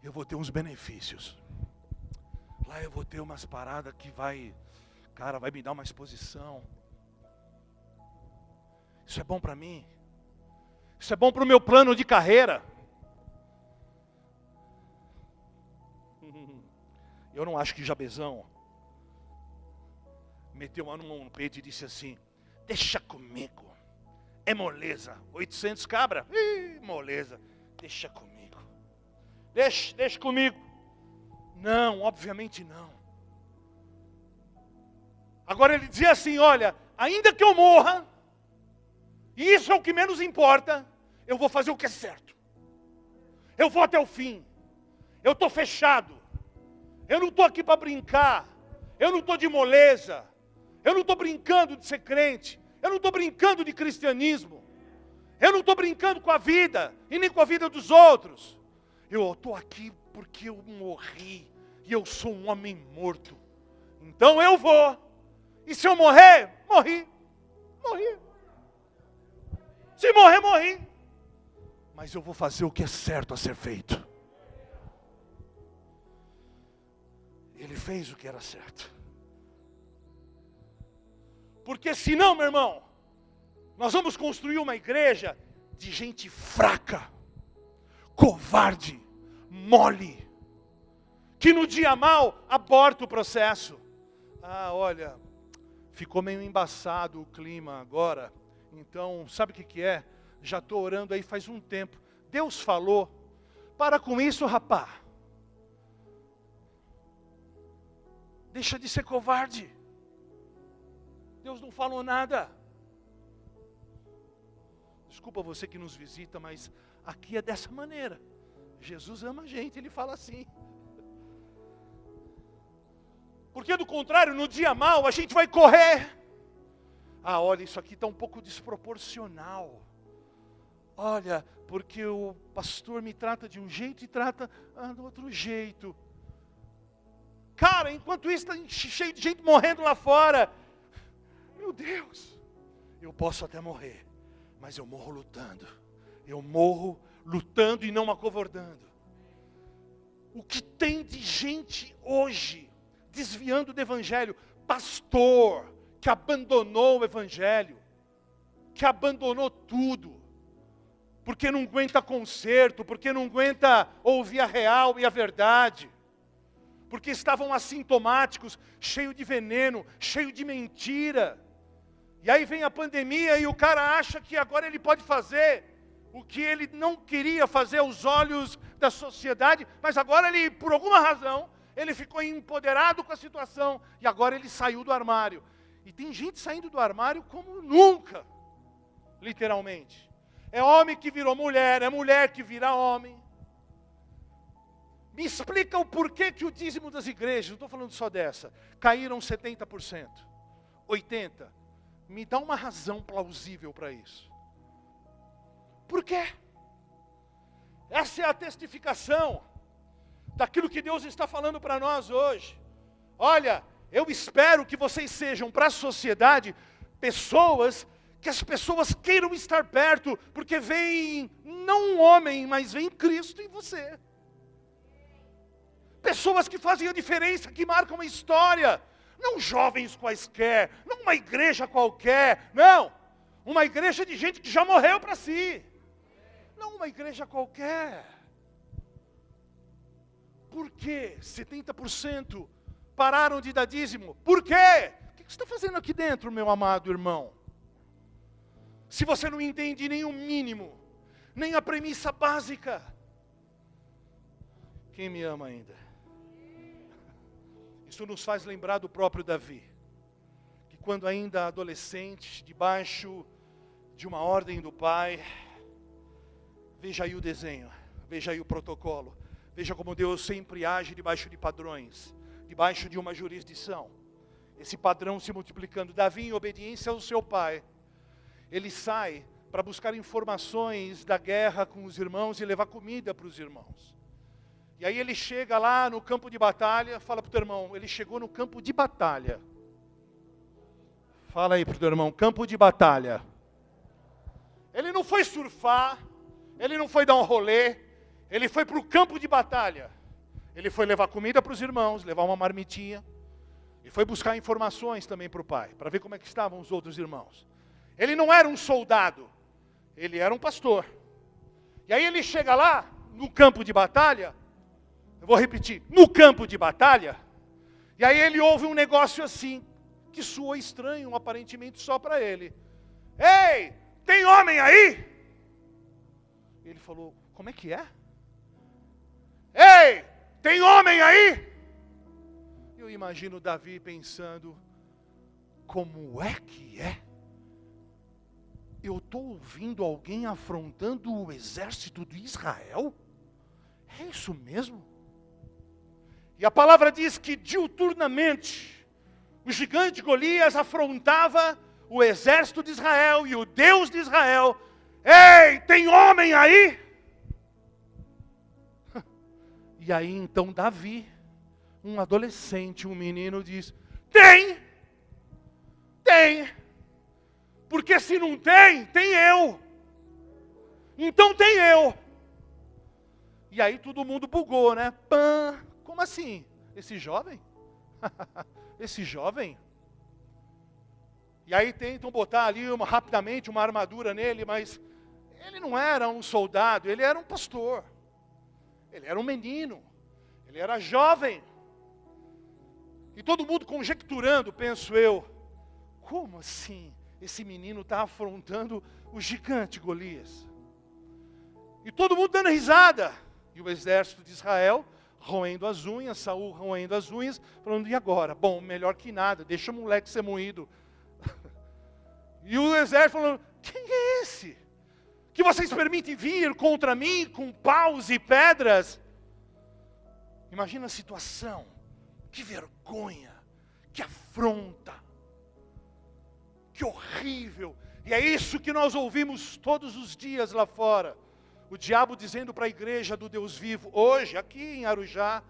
eu vou ter uns benefícios. Lá eu vou ter umas paradas que vai, cara, vai me dar uma exposição. Isso é bom para mim. Isso é bom para o meu plano de carreira. Eu não acho que Jabezão meteu a mão no peito e disse assim: Deixa comigo, é moleza. 800 cabra, Ih, moleza. Deixa comigo, deixa, deixa comigo. Não, obviamente não. Agora ele dizia assim: Olha, ainda que eu morra, e isso é o que menos importa, eu vou fazer o que é certo. Eu vou até o fim. Eu estou fechado. Eu não estou aqui para brincar. Eu não estou de moleza. Eu não estou brincando de ser crente. Eu não estou brincando de cristianismo. Eu não estou brincando com a vida e nem com a vida dos outros. Eu estou aqui porque eu morri e eu sou um homem morto. Então eu vou. E se eu morrer, morri. Morri. Se morrer, morri. Mas eu vou fazer o que é certo a ser feito. Ele fez o que era certo. Porque senão, meu irmão, nós vamos construir uma igreja de gente fraca, covarde, mole, que no dia mal aborta o processo. Ah, olha, ficou meio embaçado o clima agora, então, sabe o que, que é? Já estou orando aí faz um tempo. Deus falou, para com isso, rapaz. Deixa de ser covarde. Deus não falou nada. Desculpa você que nos visita, mas aqui é dessa maneira. Jesus ama a gente, ele fala assim. Porque do contrário, no dia mal, a gente vai correr. Ah, olha, isso aqui está um pouco desproporcional. Olha, porque o pastor me trata de um jeito e trata ah, do outro jeito. Cara, enquanto isso está cheio de gente morrendo lá fora. Meu Deus, eu posso até morrer, mas eu morro lutando. Eu morro lutando e não acovardando. o que tem de gente hoje desviando do Evangelho, pastor que abandonou o Evangelho, que abandonou tudo, porque não aguenta conserto, porque não aguenta ouvir a real e a verdade, porque estavam assintomáticos, cheio de veneno, cheio de mentira. E aí vem a pandemia e o cara acha que agora ele pode fazer o que ele não queria fazer aos olhos da sociedade, mas agora ele, por alguma razão, ele ficou empoderado com a situação e agora ele saiu do armário. E tem gente saindo do armário como nunca, literalmente. É homem que virou mulher, é mulher que vira homem. Me explica o porquê que o dízimo das igrejas, não estou falando só dessa, caíram 70%, 80%. Me dá uma razão plausível para isso. Por quê? Essa é a testificação daquilo que Deus está falando para nós hoje. Olha, eu espero que vocês sejam para a sociedade pessoas que as pessoas queiram estar perto, porque vem não um homem, mas vem Cristo em você. Pessoas que fazem a diferença, que marcam a história, não jovens quaisquer, não uma igreja qualquer, não, uma igreja de gente que já morreu para si. Não uma igreja qualquer. Por que 70% pararam de dar dízimo? Por quê? O que você está fazendo aqui dentro, meu amado irmão? Se você não entende nem o mínimo, nem a premissa básica, quem me ama ainda? Isso nos faz lembrar do próprio Davi, que quando ainda adolescente, debaixo de uma ordem do pai, Veja aí o desenho, veja aí o protocolo, veja como Deus sempre age debaixo de padrões, debaixo de uma jurisdição. Esse padrão se multiplicando. Davi, em obediência ao seu pai, ele sai para buscar informações da guerra com os irmãos e levar comida para os irmãos. E aí ele chega lá no campo de batalha, fala para o teu irmão, ele chegou no campo de batalha. Fala aí para o teu irmão, campo de batalha. Ele não foi surfar, ele não foi dar um rolê, ele foi para o campo de batalha. Ele foi levar comida para os irmãos, levar uma marmitinha. E foi buscar informações também para o pai, para ver como é que estavam os outros irmãos. Ele não era um soldado, ele era um pastor. E aí ele chega lá, no campo de batalha, eu vou repetir, no campo de batalha, e aí ele ouve um negócio assim, que soa estranho, aparentemente só para ele. Ei, tem homem aí? Ele falou: Como é que é? Ei, tem homem aí? Eu imagino Davi pensando: Como é que é? Eu estou ouvindo alguém afrontando o exército de Israel? É isso mesmo? E a palavra diz que diuturnamente o gigante Golias afrontava o exército de Israel e o Deus de Israel Ei, tem homem aí? E aí então Davi, um adolescente, um menino, diz: Tem, tem, porque se não tem, tem eu. Então tem eu. E aí todo mundo bugou, né? Pã, como assim? Esse jovem? Esse jovem? E aí tentam botar ali uma, rapidamente uma armadura nele, mas ele não era um soldado, ele era um pastor. Ele era um menino. Ele era jovem. E todo mundo conjecturando, penso eu, como assim esse menino está afrontando o gigante Golias? E todo mundo dando risada. E o exército de Israel roendo as unhas, Saul roendo as unhas, falando, e agora? Bom, melhor que nada, deixa o moleque ser moído. e o exército falando, quem é esse? que vocês permitem vir contra mim com paus e pedras. Imagina a situação, que vergonha, que afronta, que horrível. E é isso que nós ouvimos todos os dias lá fora. O diabo dizendo para a igreja do Deus vivo, hoje, aqui em Arujá,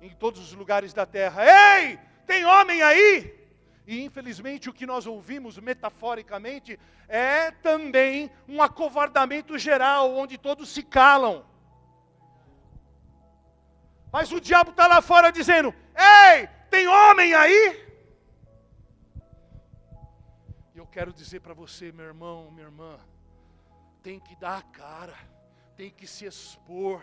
em todos os lugares da terra: Ei, tem homem aí? E infelizmente o que nós ouvimos metaforicamente é também um acovardamento geral, onde todos se calam. Mas o diabo está lá fora dizendo: Ei, tem homem aí? E eu quero dizer para você, meu irmão, minha irmã, tem que dar a cara, tem que se expor.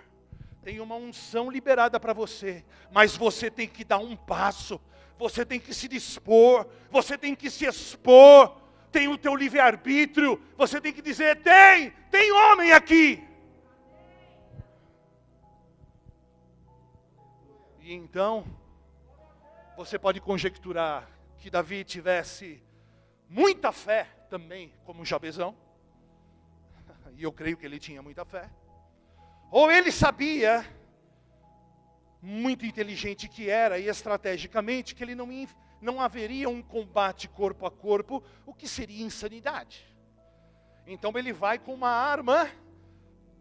Tem uma unção liberada para você, mas você tem que dar um passo, você tem que se dispor, você tem que se expor. Tem o teu livre-arbítrio, você tem que dizer: tem, tem homem aqui. E então, você pode conjecturar que Davi tivesse muita fé também, como Jabezão, e eu creio que ele tinha muita fé, ou ele sabia, muito inteligente que era e estrategicamente, que ele não, não haveria um combate corpo a corpo, o que seria insanidade. Então ele vai com uma arma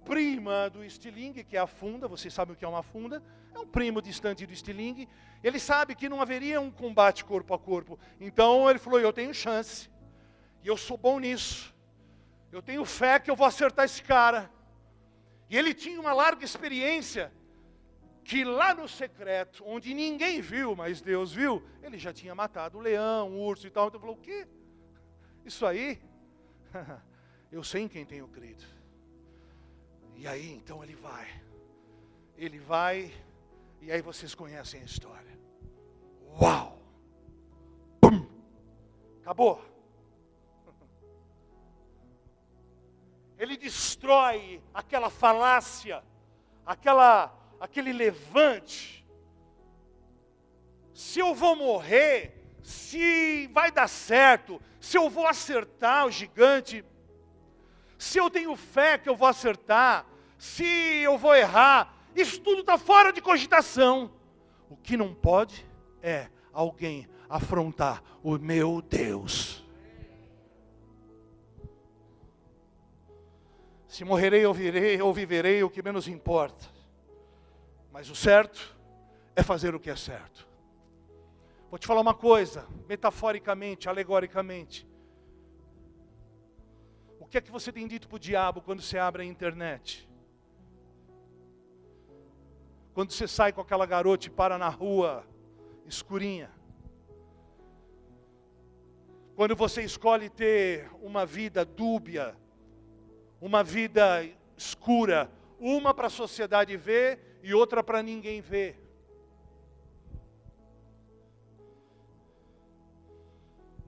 prima do estilingue, que é a funda, vocês sabem o que é uma funda, é um primo distante do estilingue. Ele sabe que não haveria um combate corpo a corpo. Então ele falou: Eu tenho chance, e eu sou bom nisso. Eu tenho fé que eu vou acertar esse cara. E ele tinha uma larga experiência que lá no secreto, onde ninguém viu, mas Deus viu, ele já tinha matado o leão, o urso e tal. Então falou: o quê? Isso aí? eu sei em quem tenho crido. E aí então ele vai. Ele vai, e aí vocês conhecem a história. Uau! Pum! Acabou. Ele destrói aquela falácia, aquela aquele levante, se eu vou morrer, se vai dar certo, se eu vou acertar o gigante, se eu tenho fé que eu vou acertar, se eu vou errar, isso tudo está fora de cogitação. O que não pode é alguém afrontar o meu Deus. Se morrerei ou, virei, ou viverei, o que menos importa. Mas o certo é fazer o que é certo. Vou te falar uma coisa, metaforicamente, alegoricamente. O que é que você tem dito para o diabo quando você abre a internet? Quando você sai com aquela garota e para na rua escurinha? Quando você escolhe ter uma vida dúbia, uma vida escura, uma para a sociedade ver e outra para ninguém ver.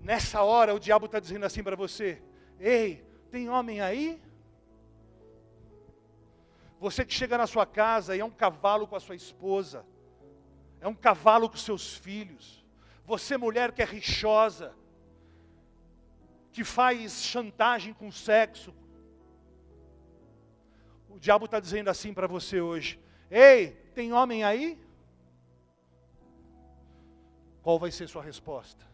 Nessa hora o diabo está dizendo assim para você: Ei, tem homem aí? Você que chega na sua casa e é um cavalo com a sua esposa, é um cavalo com seus filhos. Você, mulher que é rixosa, que faz chantagem com sexo. O diabo está dizendo assim para você hoje: Ei, tem homem aí? Qual vai ser sua resposta?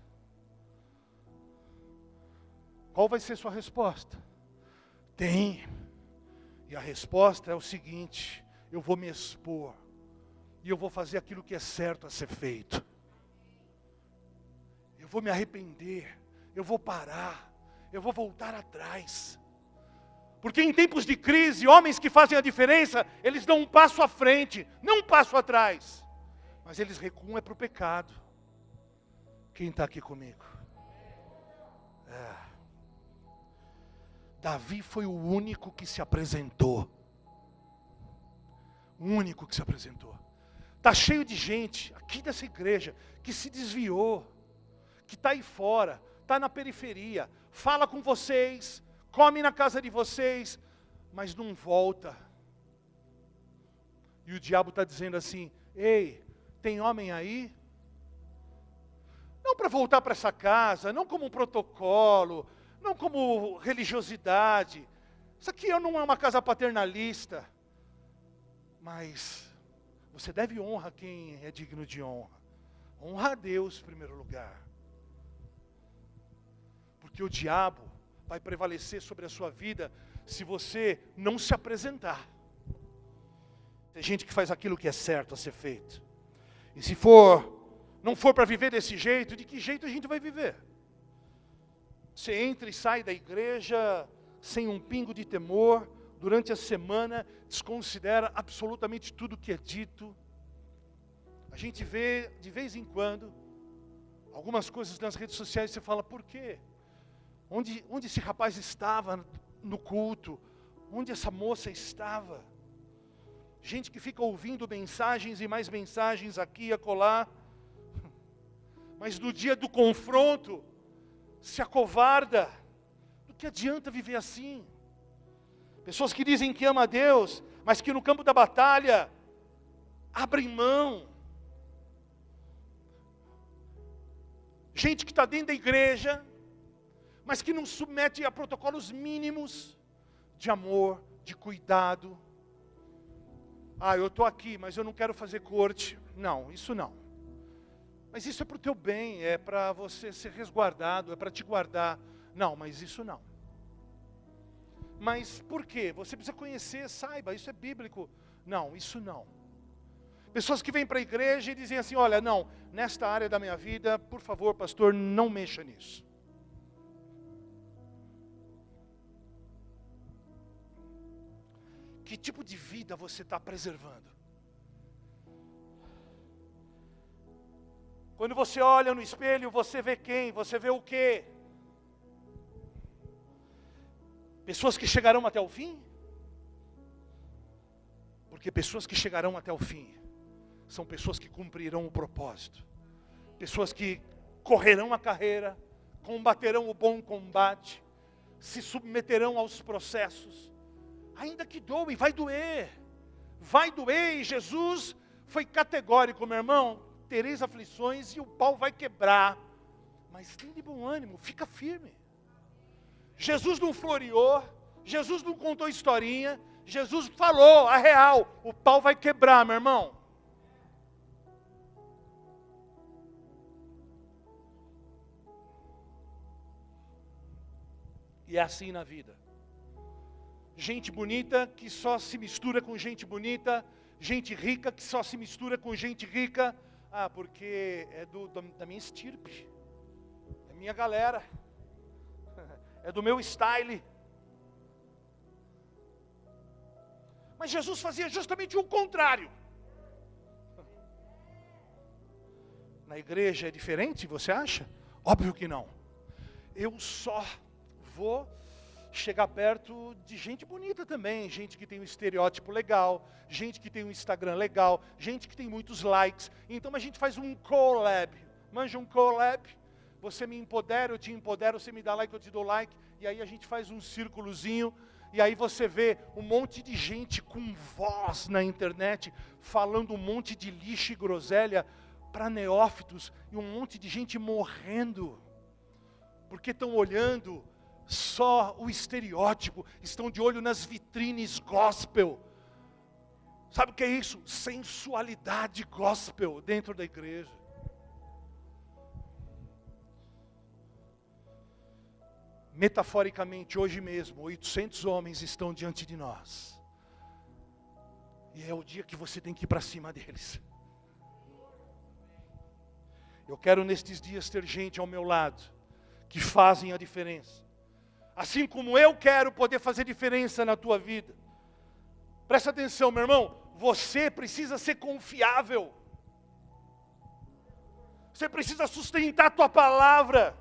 Qual vai ser sua resposta? Tem. E a resposta é o seguinte: eu vou me expor. E eu vou fazer aquilo que é certo a ser feito. Eu vou me arrepender. Eu vou parar. Eu vou voltar atrás. Porque em tempos de crise, homens que fazem a diferença, eles dão um passo à frente, não um passo atrás. Mas eles recuam é para o pecado. Quem está aqui comigo? É. Davi foi o único que se apresentou. O único que se apresentou. Está cheio de gente aqui dessa igreja que se desviou, que está aí fora, está na periferia, fala com vocês, come na casa de vocês, mas não volta. E o diabo está dizendo assim: ei, tem homem aí? Não para voltar para essa casa, não como um protocolo, não como religiosidade. Isso aqui não é uma casa paternalista. Mas você deve honrar quem é digno de honra. Honra a Deus em primeiro lugar. Porque o diabo, vai prevalecer sobre a sua vida se você não se apresentar. Tem gente que faz aquilo que é certo a ser feito. E se for, não for para viver desse jeito, de que jeito a gente vai viver? Você entra e sai da igreja sem um pingo de temor, durante a semana desconsidera absolutamente tudo que é dito, A gente vê de vez em quando algumas coisas nas redes sociais e você fala, por quê? Onde, onde esse rapaz estava no culto? Onde essa moça estava? Gente que fica ouvindo mensagens e mais mensagens aqui e acolá. Mas no dia do confronto, se acovarda. Do que adianta viver assim? Pessoas que dizem que ama a Deus, mas que no campo da batalha abrem mão. Gente que está dentro da igreja, mas que não submete a protocolos mínimos de amor, de cuidado. Ah, eu estou aqui, mas eu não quero fazer corte. Não, isso não. Mas isso é para o teu bem, é para você ser resguardado, é para te guardar. Não, mas isso não. Mas por quê? Você precisa conhecer, saiba, isso é bíblico. Não, isso não. Pessoas que vêm para a igreja e dizem assim: olha, não, nesta área da minha vida, por favor, pastor, não mexa nisso. Que tipo de vida você está preservando? Quando você olha no espelho, você vê quem? Você vê o quê? Pessoas que chegarão até o fim? Porque pessoas que chegarão até o fim são pessoas que cumprirão o propósito, pessoas que correrão a carreira, combaterão o bom combate, se submeterão aos processos, ainda que doe, vai doer, vai doer, e Jesus foi categórico, meu irmão, tereis aflições e o pau vai quebrar, mas tem de bom ânimo, fica firme. Jesus não floreou, Jesus não contou historinha, Jesus falou a real, o pau vai quebrar, meu irmão. E é assim na vida. Gente bonita que só se mistura com gente bonita, gente rica que só se mistura com gente rica. Ah, porque é do, da minha estirpe, é minha galera é do meu style. Mas Jesus fazia justamente o contrário. Na igreja é diferente, você acha? Óbvio que não. Eu só vou chegar perto de gente bonita também, gente que tem um estereótipo legal, gente que tem um Instagram legal, gente que tem muitos likes. Então a gente faz um collab. Manja um collab? você me empodera, eu te empodero, você me dá like, eu te dou like, e aí a gente faz um círculozinho, e aí você vê um monte de gente com voz na internet, falando um monte de lixo e groselha para neófitos, e um monte de gente morrendo, porque estão olhando só o estereótipo, estão de olho nas vitrines gospel. Sabe o que é isso? Sensualidade gospel dentro da igreja. metaforicamente, hoje mesmo, 800 homens estão diante de nós. E é o dia que você tem que ir para cima deles. Eu quero nestes dias ter gente ao meu lado que fazem a diferença. Assim como eu quero poder fazer diferença na tua vida. Presta atenção, meu irmão, você precisa ser confiável. Você precisa sustentar a tua palavra.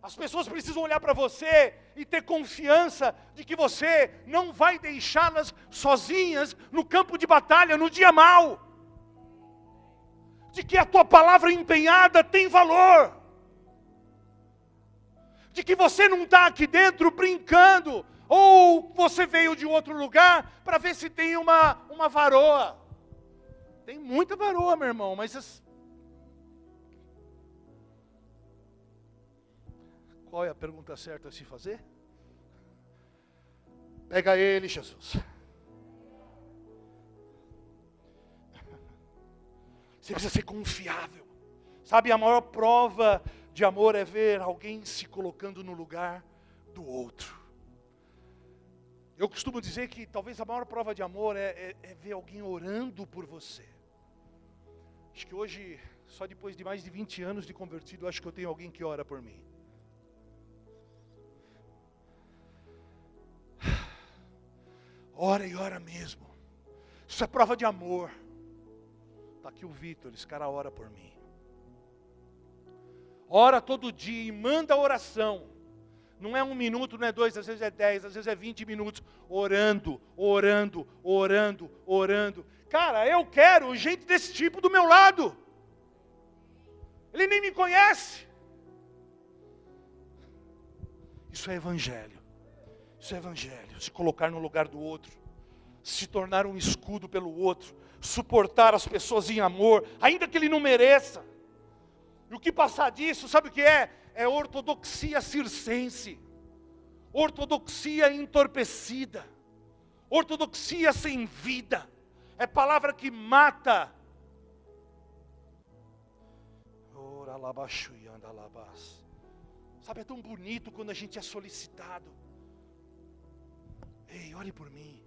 As pessoas precisam olhar para você e ter confiança de que você não vai deixá-las sozinhas no campo de batalha no dia mau. De que a tua palavra empenhada tem valor. De que você não está aqui dentro brincando, ou você veio de outro lugar para ver se tem uma, uma varoa. Tem muita varoa, meu irmão, mas as, Qual é a pergunta certa a se fazer? Pega ele, Jesus. Você precisa ser confiável. Sabe, a maior prova de amor é ver alguém se colocando no lugar do outro. Eu costumo dizer que talvez a maior prova de amor é, é, é, ver alguém orando por você. Acho que hoje, só depois de mais de 20 anos de convertido, acho que eu tenho alguém que ora por mim. Ora e ora mesmo. Isso é prova de amor. Está aqui o Vitor, esse cara ora por mim. Ora todo dia e manda oração. Não é um minuto, não é dois, às vezes é dez, às vezes é vinte minutos, orando, orando, orando, orando. Cara, eu quero gente desse tipo do meu lado. Ele nem me conhece. Isso é evangelho. Isso é evangelho. Se colocar no lugar do outro, se tornar um escudo pelo outro, suportar as pessoas em amor, ainda que ele não mereça. E o que passar disso, sabe o que é? É ortodoxia circense, ortodoxia entorpecida, ortodoxia sem vida, é palavra que mata. Sabe, é tão bonito quando a gente é solicitado. Ei, ore por mim.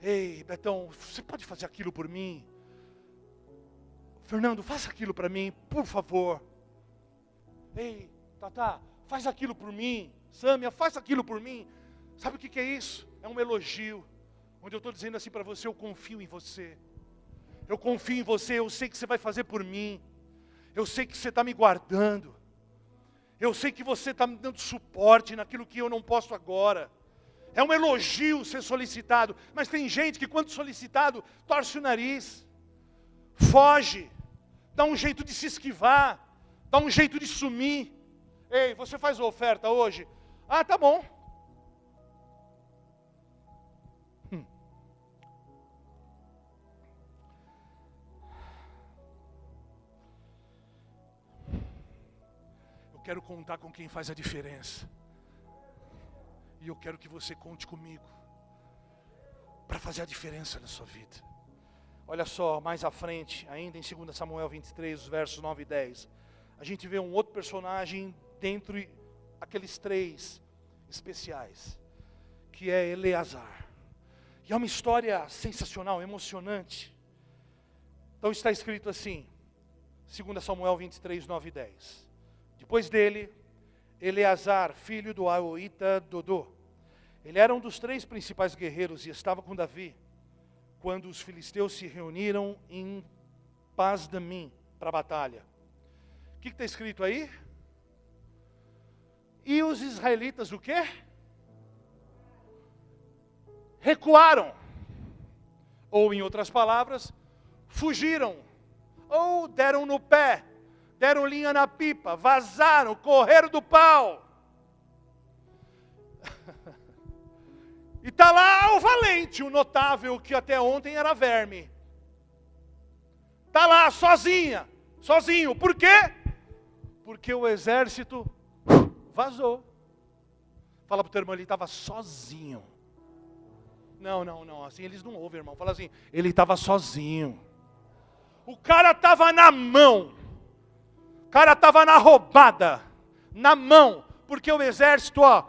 Ei, Betão, você pode fazer aquilo por mim? Fernando, faça aquilo para mim, por favor. Ei, Tata, faz aquilo por mim. Sâmia, faz aquilo por mim. Sabe o que, que é isso? É um elogio. Onde eu estou dizendo assim para você, eu confio em você. Eu confio em você, eu sei que você vai fazer por mim. Eu sei que você está me guardando. Eu sei que você está me dando suporte naquilo que eu não posso agora. É um elogio ser solicitado. Mas tem gente que, quando solicitado, torce o nariz, foge, dá um jeito de se esquivar, dá um jeito de sumir. Ei, você faz oferta hoje? Ah, tá bom. Hum. Eu quero contar com quem faz a diferença. E eu quero que você conte comigo para fazer a diferença na sua vida. Olha só, mais à frente, ainda em 2 Samuel 23, os versos 9 e 10, a gente vê um outro personagem dentro aqueles três especiais, que é Eleazar. E é uma história sensacional, emocionante. Então está escrito assim, 2 Samuel 23, 9 e 10. Depois dele, Eleazar, filho do Aoita Dodô. Ele era um dos três principais guerreiros e estava com Davi quando os filisteus se reuniram em Paz-Damim para a batalha. O que está escrito aí? E os israelitas o quê? Recuaram. Ou em outras palavras, fugiram. Ou deram no pé deram linha na pipa, vazaram, correram do pau. e está lá o valente, o notável, que até ontem era verme. Está lá, sozinha, sozinho. Por quê? Porque o exército vazou. Fala para o teu irmão, ele estava sozinho. Não, não, não, assim eles não ouvem, irmão. Fala assim, ele estava sozinho. O cara estava na mão. O cara estava na roubada, na mão, porque o exército, ó,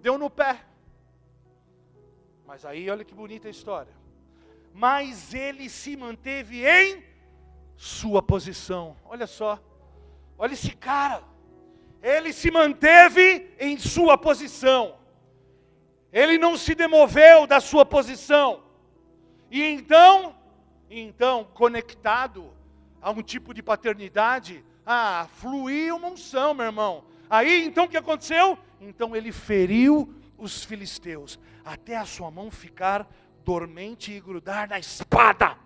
deu no pé. Mas aí, olha que bonita a história. Mas ele se manteve em sua posição. Olha só, olha esse cara. Ele se manteve em sua posição. Ele não se demoveu da sua posição. E então, então, conectado a um tipo de paternidade, ah, fluiu uma unção, meu irmão. Aí então o que aconteceu? Então ele feriu os filisteus, até a sua mão ficar dormente e grudar na espada.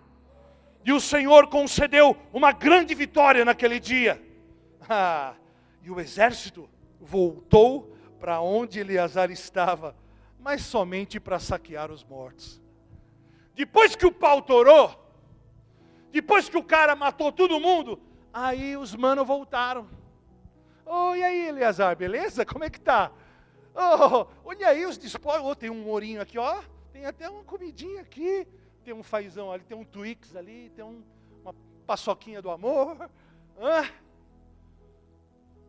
E o Senhor concedeu uma grande vitória naquele dia. Ah, e o exército voltou para onde Eleazar estava, mas somente para saquear os mortos. Depois que o pau torou, depois que o cara matou todo mundo, Aí os manos voltaram. Oh, e aí, Eleazar, beleza? Como é que tá? Oh, olha aí os despojos. Oh, tem um ourinho aqui, ó. Tem até uma comidinha aqui. Tem um fazão ali, tem um Twix ali, tem um, uma paçoquinha do amor. Ah.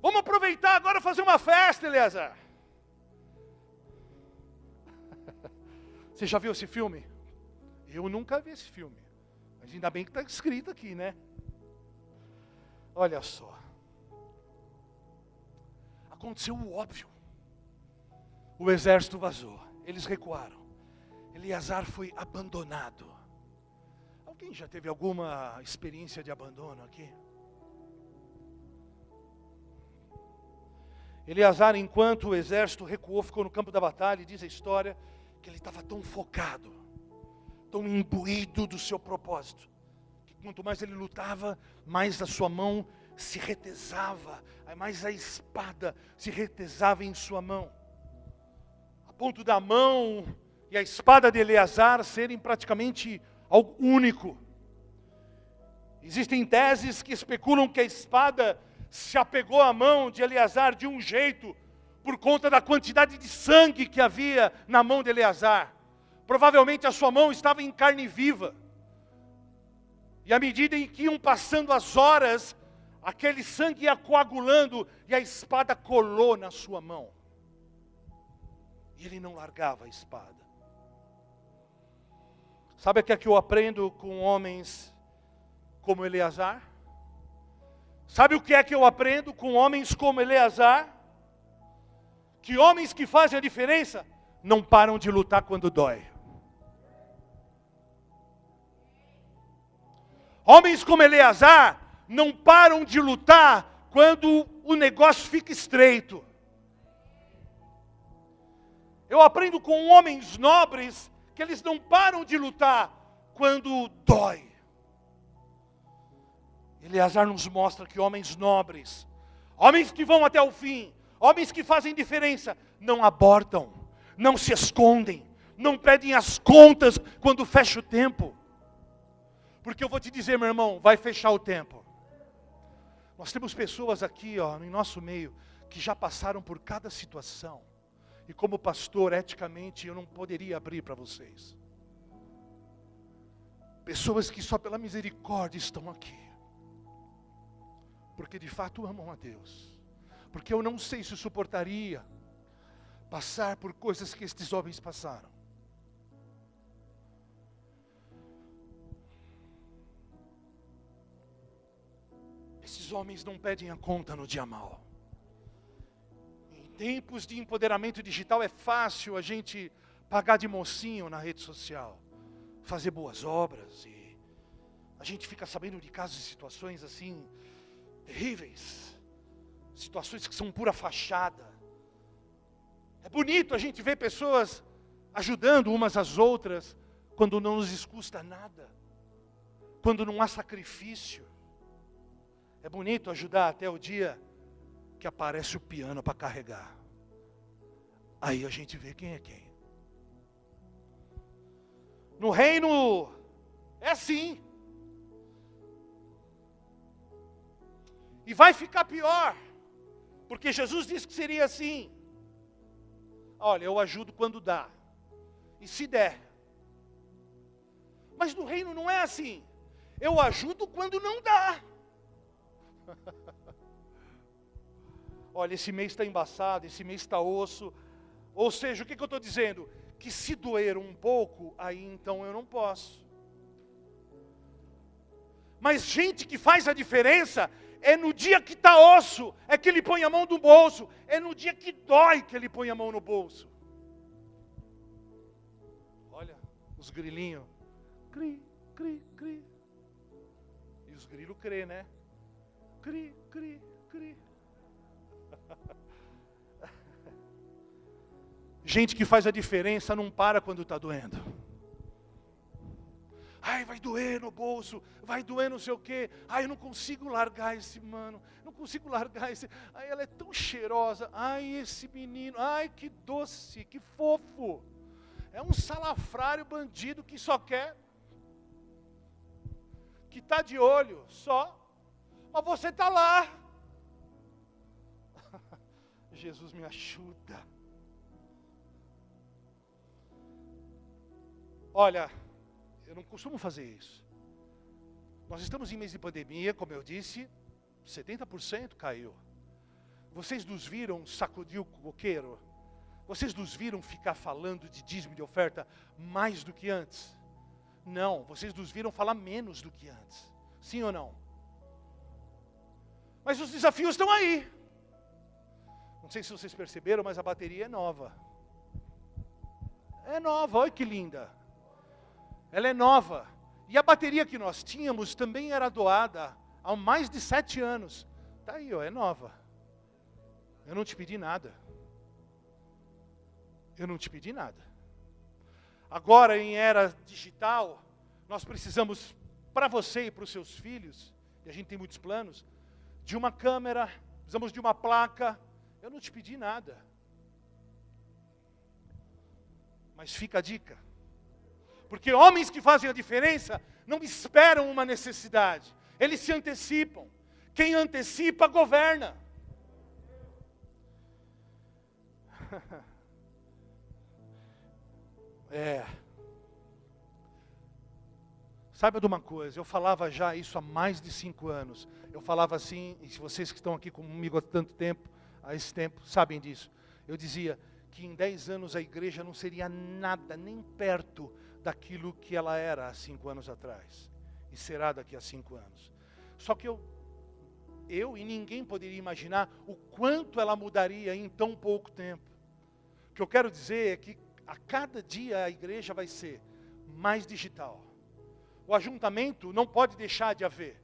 Vamos aproveitar agora fazer uma festa, Eleazar. Você já viu esse filme? Eu nunca vi esse filme. Mas ainda bem que está escrito aqui, né? Olha só. Aconteceu o óbvio. O exército vazou. Eles recuaram. Eleazar foi abandonado. Alguém já teve alguma experiência de abandono aqui? Eleazar, enquanto o exército recuou, ficou no campo da batalha e diz a história que ele estava tão focado, tão imbuído do seu propósito, que quanto mais ele lutava, mais a sua mão se retesava, mais a espada se retesava em sua mão, ponto da mão e a espada de Eleazar serem praticamente algo único. Existem teses que especulam que a espada se apegou à mão de Eleazar de um jeito, por conta da quantidade de sangue que havia na mão de Eleazar. Provavelmente a sua mão estava em carne viva. E à medida em que iam passando as horas, aquele sangue ia coagulando e a espada colou na sua mão. E ele não largava a espada. Sabe o que é que eu aprendo com homens como Eleazar? Sabe o que é que eu aprendo com homens como Eleazar? Que homens que fazem a diferença não param de lutar quando dói. Homens como Eleazar não param de lutar quando o negócio fica estreito. Eu aprendo com homens nobres que eles não param de lutar quando dói. Eleazar nos mostra que homens nobres, homens que vão até o fim, homens que fazem diferença, não abortam, não se escondem, não pedem as contas quando fecha o tempo. Porque eu vou te dizer, meu irmão, vai fechar o tempo. Nós temos pessoas aqui, ó, no nosso meio, que já passaram por cada situação. E como pastor, eticamente, eu não poderia abrir para vocês. Pessoas que só pela misericórdia estão aqui. Porque de fato amam a Deus. Porque eu não sei se suportaria passar por coisas que estes homens passaram. Esses homens não pedem a conta no dia mal tempos de empoderamento digital é fácil a gente pagar de mocinho na rede social, fazer boas obras e a gente fica sabendo de casos e situações assim terríveis, situações que são pura fachada. É bonito a gente ver pessoas ajudando umas às outras quando não nos custa nada, quando não há sacrifício. É bonito ajudar até o dia que aparece o piano para carregar. Aí a gente vê quem é quem. No reino é assim. E vai ficar pior, porque Jesus disse que seria assim. Olha, eu ajudo quando dá, e se der. Mas no reino não é assim. Eu ajudo quando não dá. olha, esse mês está embaçado, esse mês está osso. Ou seja, o que, que eu estou dizendo? Que se doer um pouco, aí então eu não posso. Mas gente que faz a diferença é no dia que está osso, é que ele põe a mão no bolso, é no dia que dói que ele põe a mão no bolso. Olha, os grilinhos, cri, cri, cri. E os grilos crê, né? Cri, cri, cri. Gente que faz a diferença não para quando está doendo. Ai, vai doer no bolso, vai doer não sei o quê. Ai, eu não consigo largar esse mano, não consigo largar esse. Ai, ela é tão cheirosa. Ai, esse menino, ai, que doce, que fofo. É um salafrário bandido que só quer, que está de olho só, mas você está lá. Jesus me ajuda. Olha, eu não costumo fazer isso. Nós estamos em mês de pandemia, como eu disse, 70% caiu. Vocês nos viram sacudir o coqueiro? Vocês nos viram ficar falando de dízimo de oferta mais do que antes? Não, vocês nos viram falar menos do que antes. Sim ou não? Mas os desafios estão aí. Sei se vocês perceberam, mas a bateria é nova. É nova, olha que linda ela é nova. E a bateria que nós tínhamos também era doada há mais de sete anos. Está aí, ó, é nova. Eu não te pedi nada. Eu não te pedi nada. Agora, em era digital, nós precisamos, para você e para os seus filhos, e a gente tem muitos planos, de uma câmera, precisamos de uma placa. Eu não te pedi nada. Mas fica a dica. Porque homens que fazem a diferença não esperam uma necessidade, eles se antecipam. Quem antecipa, governa. É. Saiba de uma coisa, eu falava já isso há mais de cinco anos. Eu falava assim, e vocês que estão aqui comigo há tanto tempo, há esse tempo, sabem disso. Eu dizia que em dez anos a igreja não seria nada, nem perto daquilo que ela era há cinco anos atrás. E será daqui a cinco anos. Só que eu, eu e ninguém poderia imaginar o quanto ela mudaria em tão pouco tempo. O que eu quero dizer é que a cada dia a igreja vai ser mais digital. O ajuntamento não pode deixar de haver,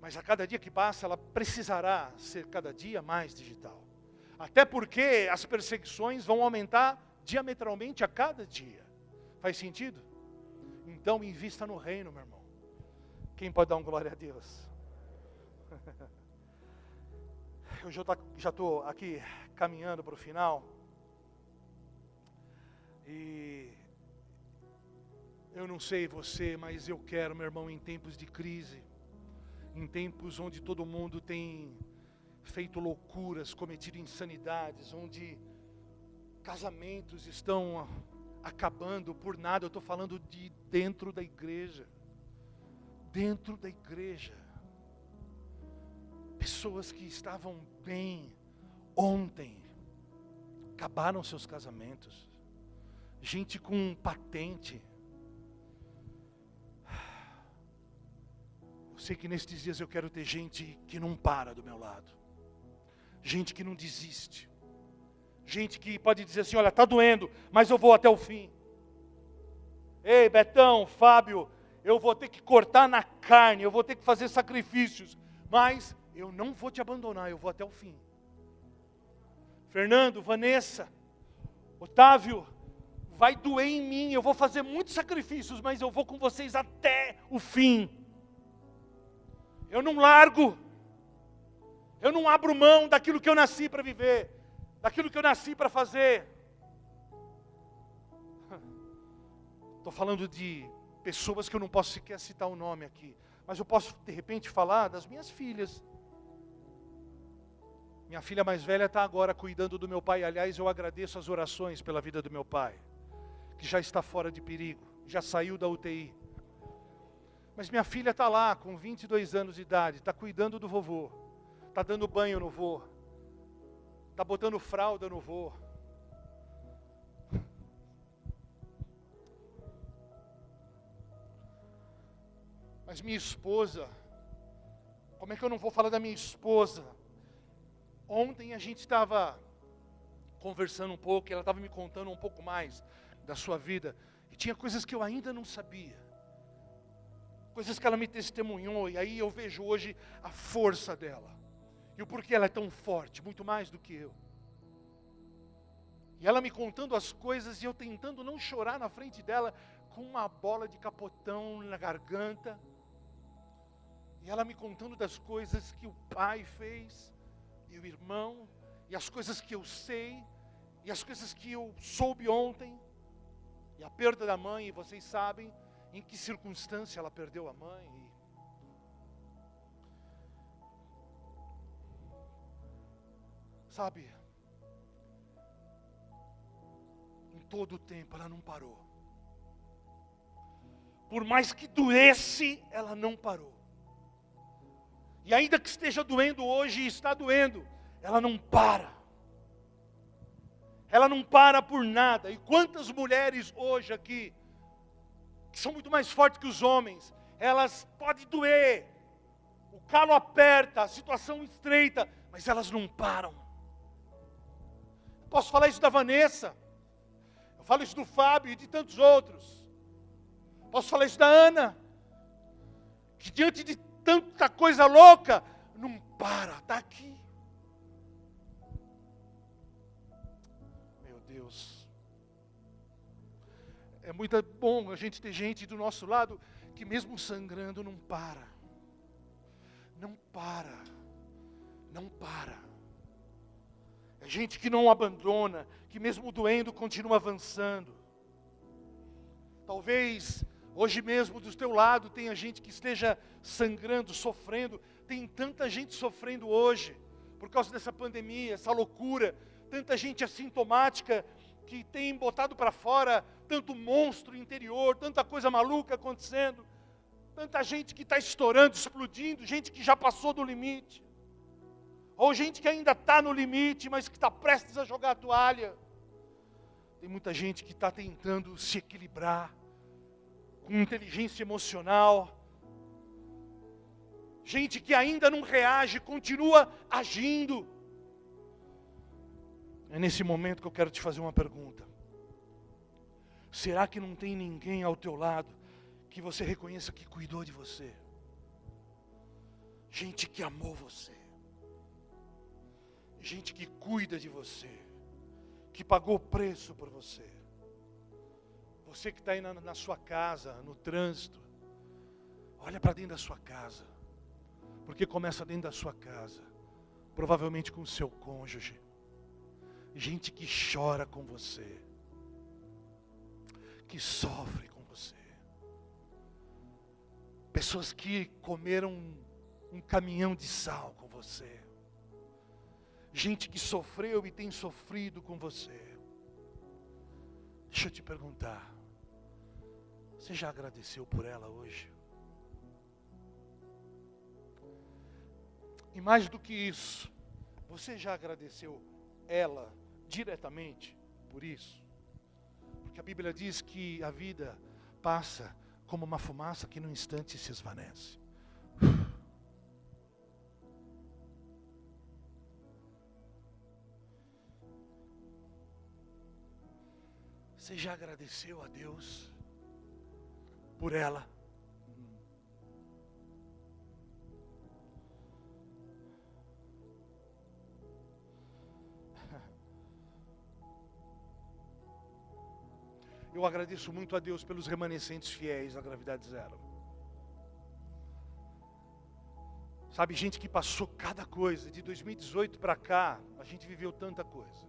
mas a cada dia que passa ela precisará ser cada dia mais digital. Até porque as perseguições vão aumentar diametralmente a cada dia. Faz sentido? Então invista no reino, meu irmão. Quem pode dar um glória a Deus? Eu já estou aqui caminhando para o final. E eu não sei você, mas eu quero, meu irmão, em tempos de crise, em tempos onde todo mundo tem feito loucuras, cometido insanidades, onde casamentos estão acabando por nada, eu estou falando de dentro da igreja. Dentro da igreja. Pessoas que estavam bem ontem, acabaram seus casamentos gente com patente. Eu sei que nestes dias eu quero ter gente que não para do meu lado, gente que não desiste, gente que pode dizer assim: olha, está doendo, mas eu vou até o fim. Ei, Betão, Fábio, eu vou ter que cortar na carne, eu vou ter que fazer sacrifícios, mas eu não vou te abandonar, eu vou até o fim. Fernando, Vanessa, Otávio, vai doer em mim, eu vou fazer muitos sacrifícios, mas eu vou com vocês até o fim. Eu não largo, eu não abro mão daquilo que eu nasci para viver, daquilo que eu nasci para fazer. Estou falando de pessoas que eu não posso sequer citar o nome aqui, mas eu posso de repente falar das minhas filhas. Minha filha mais velha está agora cuidando do meu pai. Aliás, eu agradeço as orações pela vida do meu pai que já está fora de perigo, já saiu da UTI. Mas minha filha está lá, com 22 anos de idade, está cuidando do vovô, está dando banho no vô, está botando fralda no vô. Mas minha esposa, como é que eu não vou falar da minha esposa? Ontem a gente estava conversando um pouco, ela estava me contando um pouco mais da sua vida. E tinha coisas que eu ainda não sabia. Coisas que ela me testemunhou. E aí eu vejo hoje a força dela. E o porquê ela é tão forte, muito mais do que eu. E ela me contando as coisas e eu tentando não chorar na frente dela com uma bola de capotão na garganta. E ela me contando das coisas que o pai fez, e o irmão, e as coisas que eu sei, e as coisas que eu soube ontem. E a perda da mãe, vocês sabem em que circunstância ela perdeu a mãe. Sabe, em todo o tempo ela não parou. Por mais que doesse, ela não parou. E ainda que esteja doendo hoje e está doendo, ela não para ela não para por nada. E quantas mulheres hoje aqui, são muito mais fortes que os homens, elas podem doer, o calo aperta, a situação estreita, mas elas não param. Eu posso falar isso da Vanessa, eu falo isso do Fábio e de tantos outros. Posso falar isso da Ana, que diante de tanta coisa louca, não para, está aqui. É muito bom a gente ter gente do nosso lado que, mesmo sangrando, não para. Não para. Não para. É gente que não abandona, que mesmo doendo continua avançando. Talvez hoje mesmo do teu lado tenha gente que esteja sangrando, sofrendo. Tem tanta gente sofrendo hoje por causa dessa pandemia, essa loucura. Tanta gente assintomática que tem botado para fora tanto monstro interior, tanta coisa maluca acontecendo. Tanta gente que está estourando, explodindo, gente que já passou do limite. Ou gente que ainda está no limite, mas que está prestes a jogar a toalha. Tem muita gente que está tentando se equilibrar com inteligência emocional. Gente que ainda não reage, continua agindo. É nesse momento que eu quero te fazer uma pergunta. Será que não tem ninguém ao teu lado que você reconheça que cuidou de você? Gente que amou você. Gente que cuida de você que pagou preço por você. Você que está aí na, na sua casa, no trânsito, olha para dentro da sua casa, porque começa dentro da sua casa, provavelmente com o seu cônjuge, gente que chora com você, que sofre com você, pessoas que comeram um, caminhão de sal com você gente que sofreu e tem sofrido com você. Deixa eu te perguntar, você já agradeceu por ela hoje? E mais do que isso, você já agradeceu ela diretamente por isso? Porque a Bíblia diz que a vida passa como uma fumaça que num instante se esvanece. Você já agradeceu a Deus por ela? Eu agradeço muito a Deus pelos remanescentes fiéis da gravidade zero. Sabe, gente que passou cada coisa, de 2018 para cá, a gente viveu tanta coisa.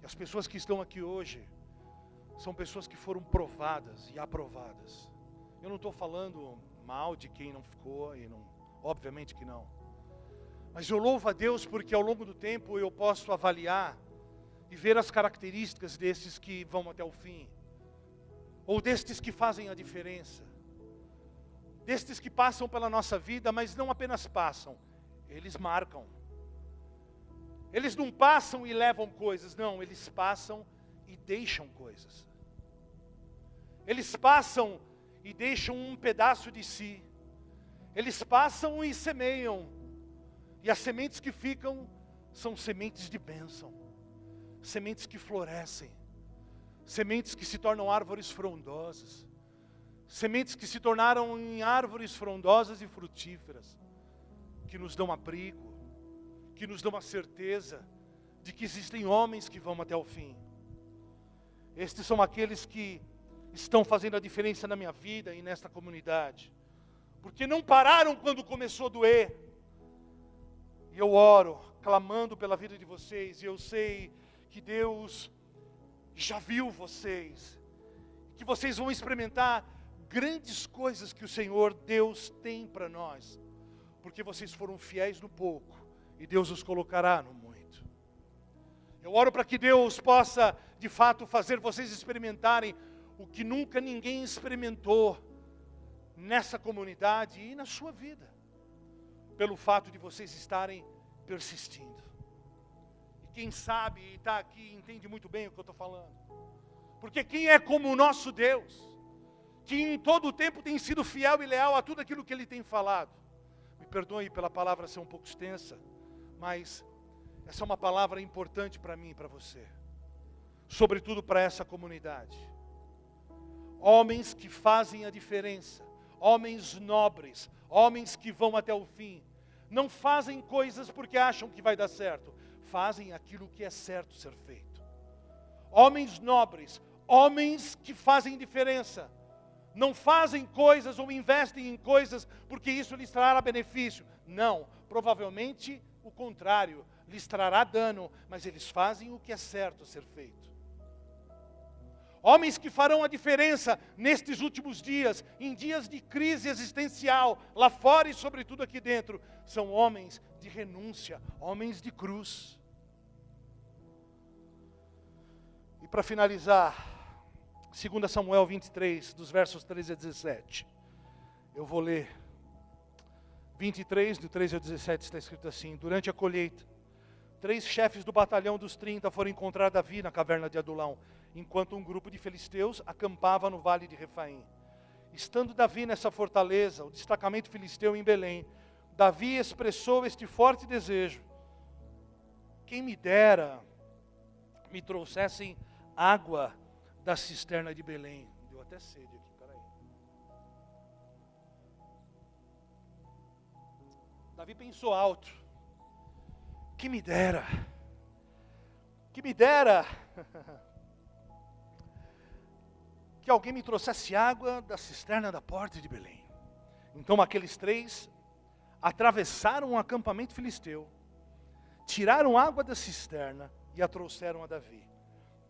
E as pessoas que estão aqui hoje, são pessoas que foram provadas e aprovadas. Eu não estou falando mal de quem não ficou, e não, obviamente que não. Mas eu louvo a Deus porque ao longo do tempo eu posso avaliar e ver as características desses que vão até o fim, ou destes que fazem a diferença, destes que passam pela nossa vida, mas não apenas passam, eles marcam. Eles não passam e levam coisas, não, eles passam e deixam coisas. Eles passam e deixam um pedaço de si. Eles passam e semeiam. E as sementes que ficam são sementes de bênção. Sementes que florescem. Sementes que se tornam árvores frondosas. Sementes que se tornaram em árvores frondosas e frutíferas. Que nos dão abrigo. Que nos dão a certeza de que existem homens que vão até o fim. Estes são aqueles que estão fazendo a diferença na minha vida e nesta comunidade. Porque não pararam quando começou a doer. E eu oro, clamando pela vida de vocês, e eu sei que Deus já viu vocês, que vocês vão experimentar grandes coisas que o Senhor Deus tem para nós, porque vocês foram fiéis no pouco, e Deus os colocará no muito. Eu oro para que Deus possa, de fato, fazer vocês experimentarem o que nunca ninguém experimentou nessa comunidade e na sua vida, pelo fato de vocês estarem persistindo. Quem sabe e está aqui entende muito bem o que eu estou falando, porque quem é como o nosso Deus, que em todo o tempo tem sido fiel e leal a tudo aquilo que Ele tem falado. Me perdoe pela palavra ser um pouco extensa, mas essa é uma palavra importante para mim e para você, sobretudo para essa comunidade homens que fazem a diferença, homens nobres, homens que vão até o fim. Não fazem coisas porque acham que vai dar certo, fazem aquilo que é certo ser feito. Homens nobres, homens que fazem diferença. Não fazem coisas ou investem em coisas porque isso lhes trará benefício. Não, provavelmente o contrário, lhes trará dano, mas eles fazem o que é certo ser feito. Homens que farão a diferença nestes últimos dias, em dias de crise existencial, lá fora e sobretudo aqui dentro, são homens de renúncia, homens de cruz. E para finalizar, 2 Samuel 23, dos versos 13 a 17. Eu vou ler. 23, do 13 ao 17, está escrito assim: Durante a colheita, três chefes do batalhão dos 30 foram encontrar Davi na caverna de Adulão enquanto um grupo de filisteus acampava no vale de Refaim. Estando Davi nessa fortaleza, o destacamento filisteu em Belém, Davi expressou este forte desejo: quem me dera me trouxessem água da cisterna de Belém. Deu até sede aqui, peraí. Davi pensou alto: que me dera, que me dera que alguém me trouxesse água da cisterna da porta de Belém. Então aqueles três atravessaram um acampamento filisteu, tiraram água da cisterna e a trouxeram a Davi.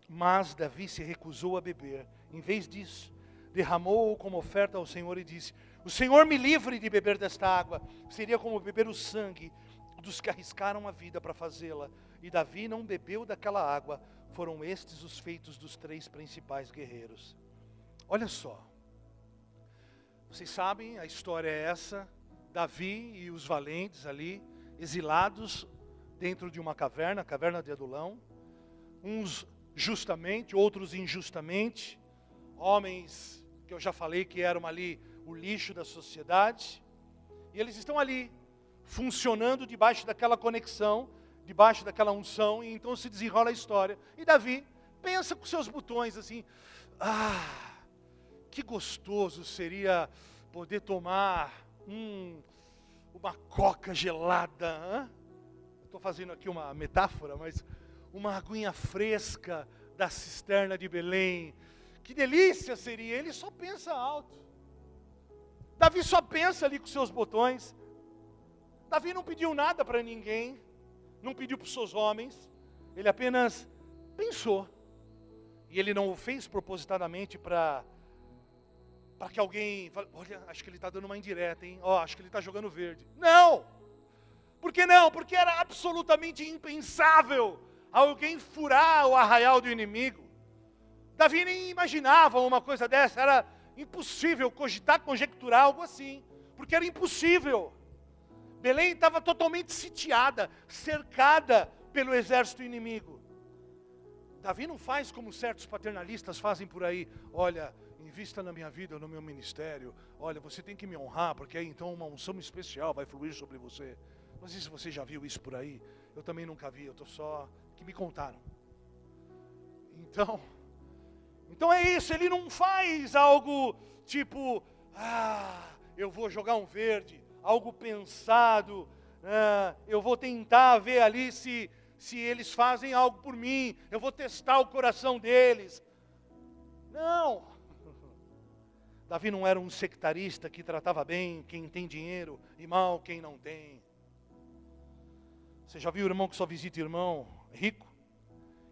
Mas Davi se recusou a beber. Em vez disso, derramou-o como oferta ao Senhor e disse: O Senhor me livre de beber desta água. Seria como beber o sangue dos que arriscaram a vida para fazê-la. E Davi não bebeu daquela água. Foram estes os feitos dos três principais guerreiros. Olha só. Vocês sabem, a história é essa: Davi e os valentes ali, exilados dentro de uma caverna, a caverna de Adulão, uns justamente, outros injustamente, homens que eu já falei que eram ali o lixo da sociedade, e eles estão ali, funcionando debaixo daquela conexão, debaixo daquela unção, e então se desenrola a história. E Davi pensa com seus botões assim: ah que gostoso seria poder tomar um, uma coca gelada. Estou fazendo aqui uma metáfora, mas uma aguinha fresca da cisterna de Belém. Que delícia seria! Ele só pensa alto. Davi só pensa ali com seus botões. Davi não pediu nada para ninguém, não pediu para os seus homens, ele apenas pensou. E ele não o fez propositadamente para para que alguém fale, olha, acho que ele está dando uma indireta, hein? Ó, oh, acho que ele está jogando verde. Não! Por que não? Porque era absolutamente impensável alguém furar o arraial do inimigo. Davi nem imaginava uma coisa dessa, era impossível cogitar, conjecturar algo assim, porque era impossível. Belém estava totalmente sitiada, cercada pelo exército inimigo. Davi não faz como certos paternalistas fazem por aí, olha, invista na minha vida, no meu ministério. Olha, você tem que me honrar, porque aí então uma unção especial vai fluir sobre você. Não sei se você já viu isso por aí. Eu também nunca vi, eu estou só. que me contaram. Então, então é isso, ele não faz algo tipo, ah, eu vou jogar um verde, algo pensado, ah, eu vou tentar ver ali se, se eles fazem algo por mim, eu vou testar o coração deles. Não, Davi não era um sectarista que tratava bem quem tem dinheiro e mal quem não tem. Você já viu o irmão que só visita irmão rico?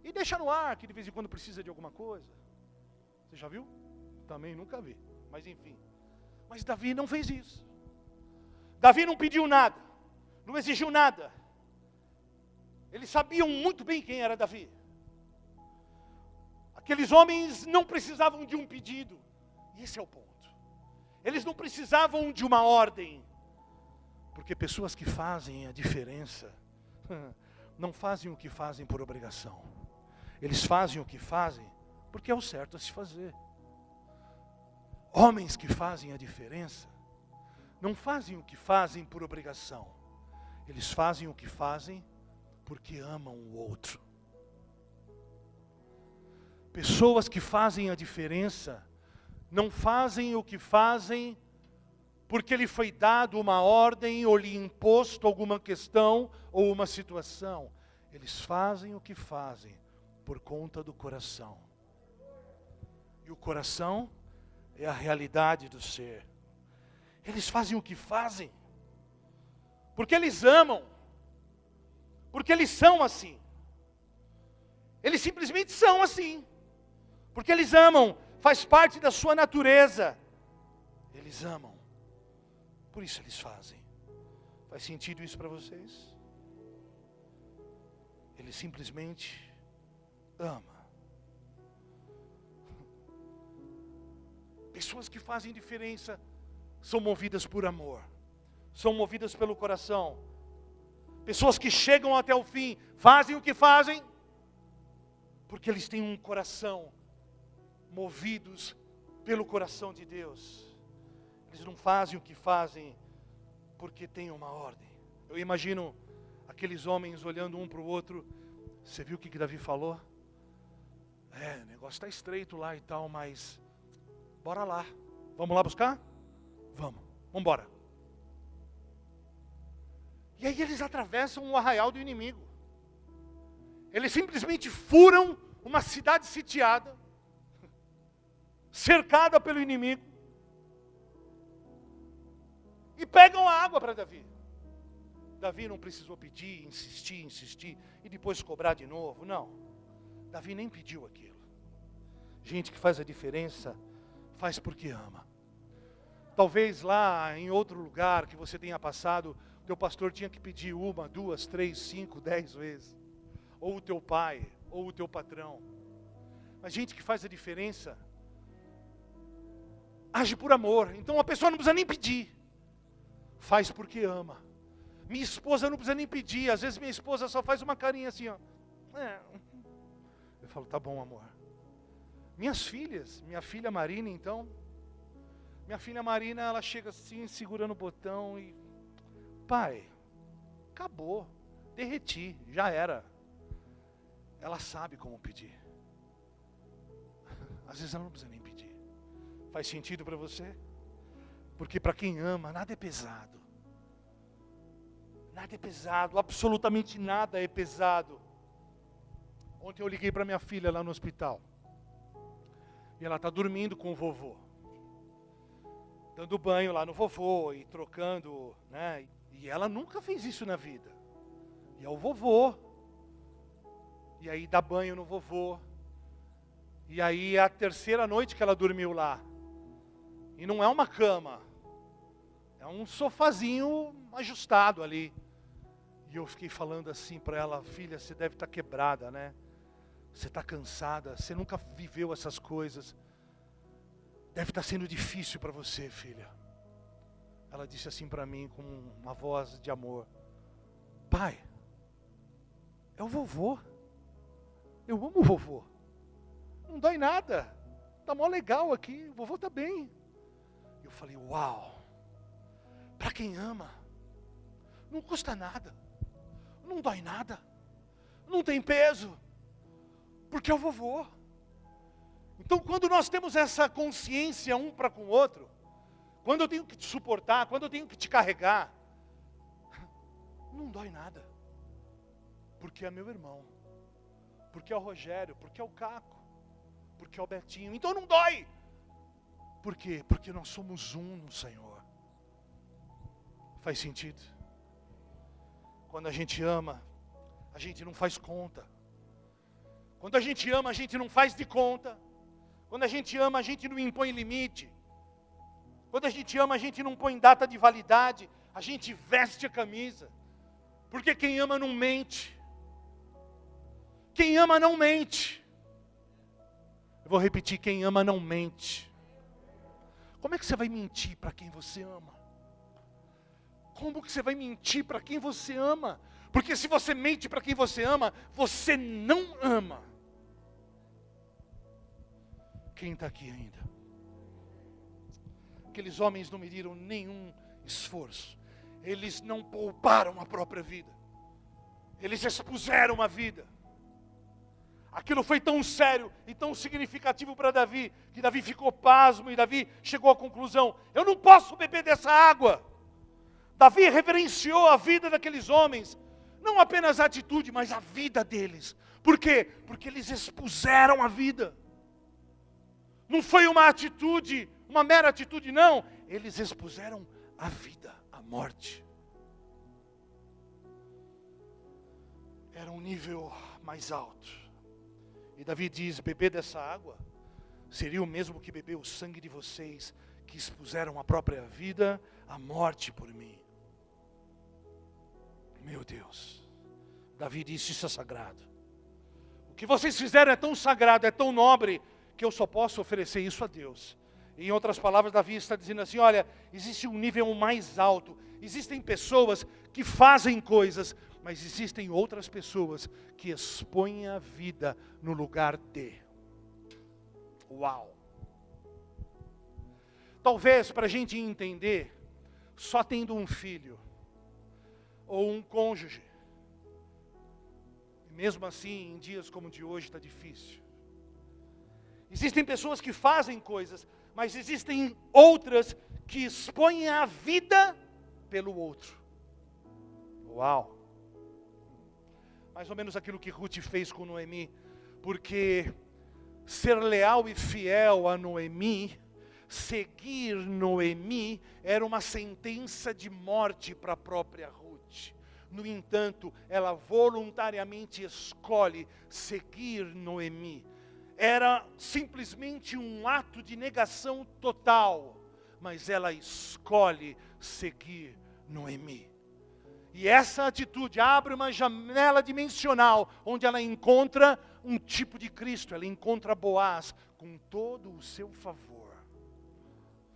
E deixa no ar que de vez em quando precisa de alguma coisa. Você já viu? Também nunca vi. Mas enfim. Mas Davi não fez isso. Davi não pediu nada. Não exigiu nada. Eles sabiam muito bem quem era Davi. Aqueles homens não precisavam de um pedido. E esse é o ponto. Eles não precisavam de uma ordem, porque pessoas que fazem a diferença não fazem o que fazem por obrigação. Eles fazem o que fazem porque é o certo a se fazer. Homens que fazem a diferença não fazem o que fazem por obrigação. Eles fazem o que fazem porque amam o outro. Pessoas que fazem a diferença não fazem o que fazem porque lhe foi dado uma ordem ou lhe imposto alguma questão ou uma situação. Eles fazem o que fazem por conta do coração. E o coração é a realidade do ser. Eles fazem o que fazem porque eles amam, porque eles são assim. Eles simplesmente são assim, porque eles amam, faz parte da sua natureza. Eles amam, por isso eles fazem. Faz sentido isso para vocês? Ele simplesmente ama. Pessoas que fazem diferença são movidas por amor, são movidas pelo coração. Pessoas que chegam até o fim, fazem o que fazem, porque eles têm um coração movidos pelo coração de Deus. Eles não fazem o que fazem porque tem uma ordem. Eu imagino aqueles homens olhando um para o outro. Você viu o que, que Davi falou? É, o negócio está estreito lá e tal, mas bora lá. Vamos lá buscar? Vamos, vamos embora. E aí eles atravessam o arraial do inimigo. Eles simplesmente furam uma cidade sitiada, cercada pelo inimigo, e pegam a água para Davi. Davi não precisou pedir, insistir, insistir e depois cobrar de novo. Não. Davi nem pediu aquilo. Gente que faz a diferença, faz porque ama. Talvez lá em outro lugar que você tenha passado, o teu pastor tinha que pedir uma, duas, três, cinco, dez vezes. Ou o teu pai, ou o teu patrão. Mas gente que faz a diferença, age por amor. Então a pessoa não precisa nem pedir, faz porque ama. Minha esposa não precisa nem pedir. Às vezes minha esposa só faz uma carinha assim, ó. É. Eu falo, tá bom, amor. Minhas filhas, minha filha Marina, então. Minha filha Marina, ela chega assim, segurando o botão e. Pai, acabou. Derreti, já era. Ela sabe como pedir. Às vezes ela não precisa nem. Faz sentido para você? Porque para quem ama, nada é pesado. Nada é pesado, absolutamente nada é pesado. Ontem eu liguei para minha filha lá no hospital. E ela está dormindo com o vovô. Dando banho lá no vovô e trocando, né? E ela nunca fez isso na vida. E é o vovô. E aí dá banho no vovô. E aí é a terceira noite que ela dormiu lá. E não é uma cama. É um sofazinho ajustado ali. E eu fiquei falando assim para ela, filha, você deve estar tá quebrada, né? Você está cansada, você nunca viveu essas coisas. Deve estar tá sendo difícil para você, filha. Ela disse assim para mim com uma voz de amor: Pai, é o vovô. Eu amo o vovô. Não dói nada. Tá mó legal aqui, o vovô tá bem. Eu falei: Uau. Para quem ama, não custa nada não dói nada, não tem peso, porque é o vovô. Então, quando nós temos essa consciência um para com o outro, quando eu tenho que te suportar, quando eu tenho que te carregar, não dói nada, porque é meu irmão, porque é o Rogério, porque é o Caco, porque é o Betinho, então não dói. Por quê? Porque nós somos um no Senhor. Faz sentido? Quando a gente ama, a gente não faz conta. Quando a gente ama, a gente não faz de conta. Quando a gente ama, a gente não impõe limite. Quando a gente ama, a gente não põe data de validade. A gente veste a camisa. Porque quem ama não mente. Quem ama não mente. Eu vou repetir: quem ama não mente. Como é que você vai mentir para quem você ama? Como que você vai mentir para quem você ama? Porque se você mente para quem você ama, você não ama. Quem está aqui ainda? Aqueles homens não mediram nenhum esforço, eles não pouparam a própria vida, eles expuseram a vida. Aquilo foi tão sério e tão significativo para Davi, que Davi ficou pasmo e Davi chegou à conclusão: eu não posso beber dessa água. Davi reverenciou a vida daqueles homens, não apenas a atitude, mas a vida deles. Por quê? Porque eles expuseram a vida. Não foi uma atitude, uma mera atitude, não. Eles expuseram a vida, a morte. Era um nível mais alto. E Davi diz: beber dessa água seria o mesmo que beber o sangue de vocês que expuseram a própria vida à morte por mim. Meu Deus, Davi disse: Isso é sagrado. O que vocês fizeram é tão sagrado, é tão nobre, que eu só posso oferecer isso a Deus. Em outras palavras, Davi está dizendo assim: olha, existe um nível mais alto, existem pessoas que fazem coisas mas existem outras pessoas que expõem a vida no lugar de. Uau! Talvez para a gente entender, só tendo um filho ou um cônjuge, mesmo assim, em dias como de hoje está difícil. Existem pessoas que fazem coisas, mas existem outras que expõem a vida pelo outro. Uau! Mais ou menos aquilo que Ruth fez com Noemi, porque ser leal e fiel a Noemi, seguir Noemi, era uma sentença de morte para a própria Ruth. No entanto, ela voluntariamente escolhe seguir Noemi. Era simplesmente um ato de negação total, mas ela escolhe seguir Noemi. E essa atitude abre uma janela dimensional, onde ela encontra um tipo de Cristo, ela encontra Boaz com todo o seu favor.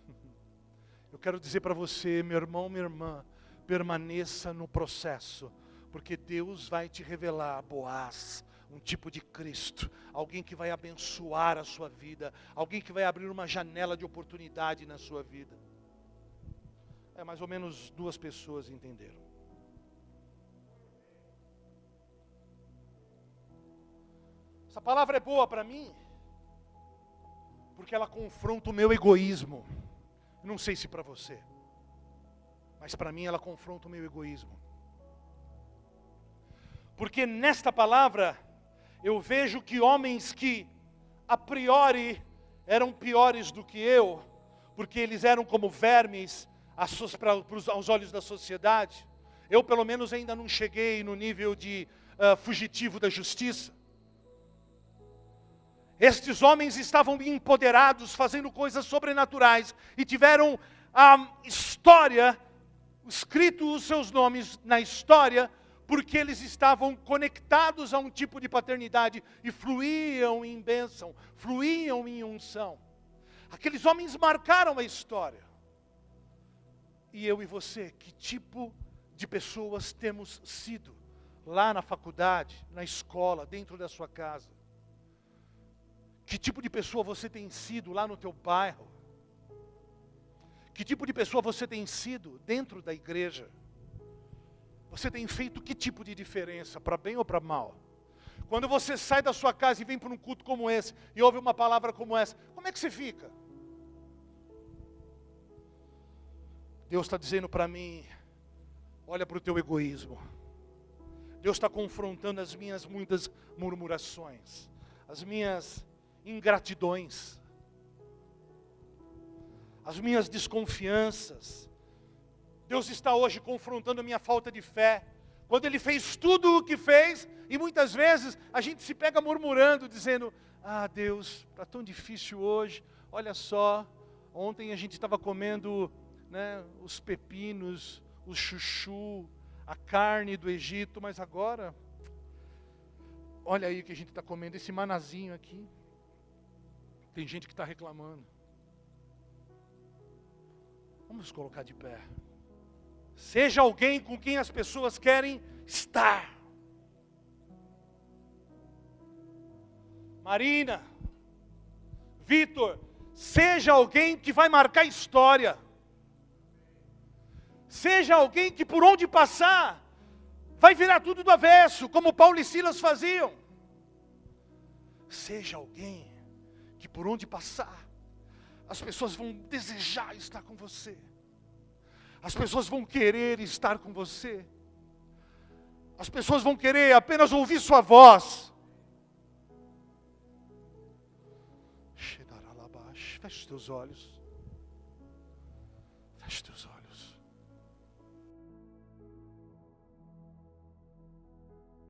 Eu quero dizer para você, meu irmão, minha irmã, permaneça no processo, porque Deus vai te revelar Boaz, um tipo de Cristo, alguém que vai abençoar a sua vida, alguém que vai abrir uma janela de oportunidade na sua vida. É mais ou menos duas pessoas entenderam. Essa palavra é boa para mim, porque ela confronta o meu egoísmo. Não sei se para você, mas para mim ela confronta o meu egoísmo. Porque nesta palavra eu vejo que homens que a priori eram piores do que eu, porque eles eram como vermes aos olhos da sociedade. Eu, pelo menos, ainda não cheguei no nível de uh, fugitivo da justiça. Estes homens estavam empoderados, fazendo coisas sobrenaturais e tiveram a história, escrito os seus nomes na história, porque eles estavam conectados a um tipo de paternidade e fluíam em bênção, fluíam em unção. Aqueles homens marcaram a história. E eu e você, que tipo de pessoas temos sido lá na faculdade, na escola, dentro da sua casa? Que tipo de pessoa você tem sido lá no teu bairro? Que tipo de pessoa você tem sido dentro da igreja? Você tem feito que tipo de diferença, para bem ou para mal? Quando você sai da sua casa e vem para um culto como esse e ouve uma palavra como essa, como é que você fica? Deus está dizendo para mim: olha para o teu egoísmo. Deus está confrontando as minhas muitas murmurações, as minhas ingratidões, as minhas desconfianças. Deus está hoje confrontando a minha falta de fé. Quando Ele fez tudo o que fez, e muitas vezes a gente se pega murmurando, dizendo: Ah, Deus, está tão difícil hoje. Olha só, ontem a gente estava comendo né, os pepinos, o chuchu, a carne do Egito, mas agora, olha aí o que a gente está comendo, esse manazinho aqui. Tem gente que está reclamando. Vamos colocar de pé. Seja alguém com quem as pessoas querem estar. Marina, Vitor, seja alguém que vai marcar história. Seja alguém que por onde passar, vai virar tudo do avesso, como Paulo e Silas faziam. Seja alguém por onde passar, as pessoas vão desejar estar com você. As pessoas vão querer estar com você. As pessoas vão querer apenas ouvir sua voz. Feche teus olhos. Feche teus olhos.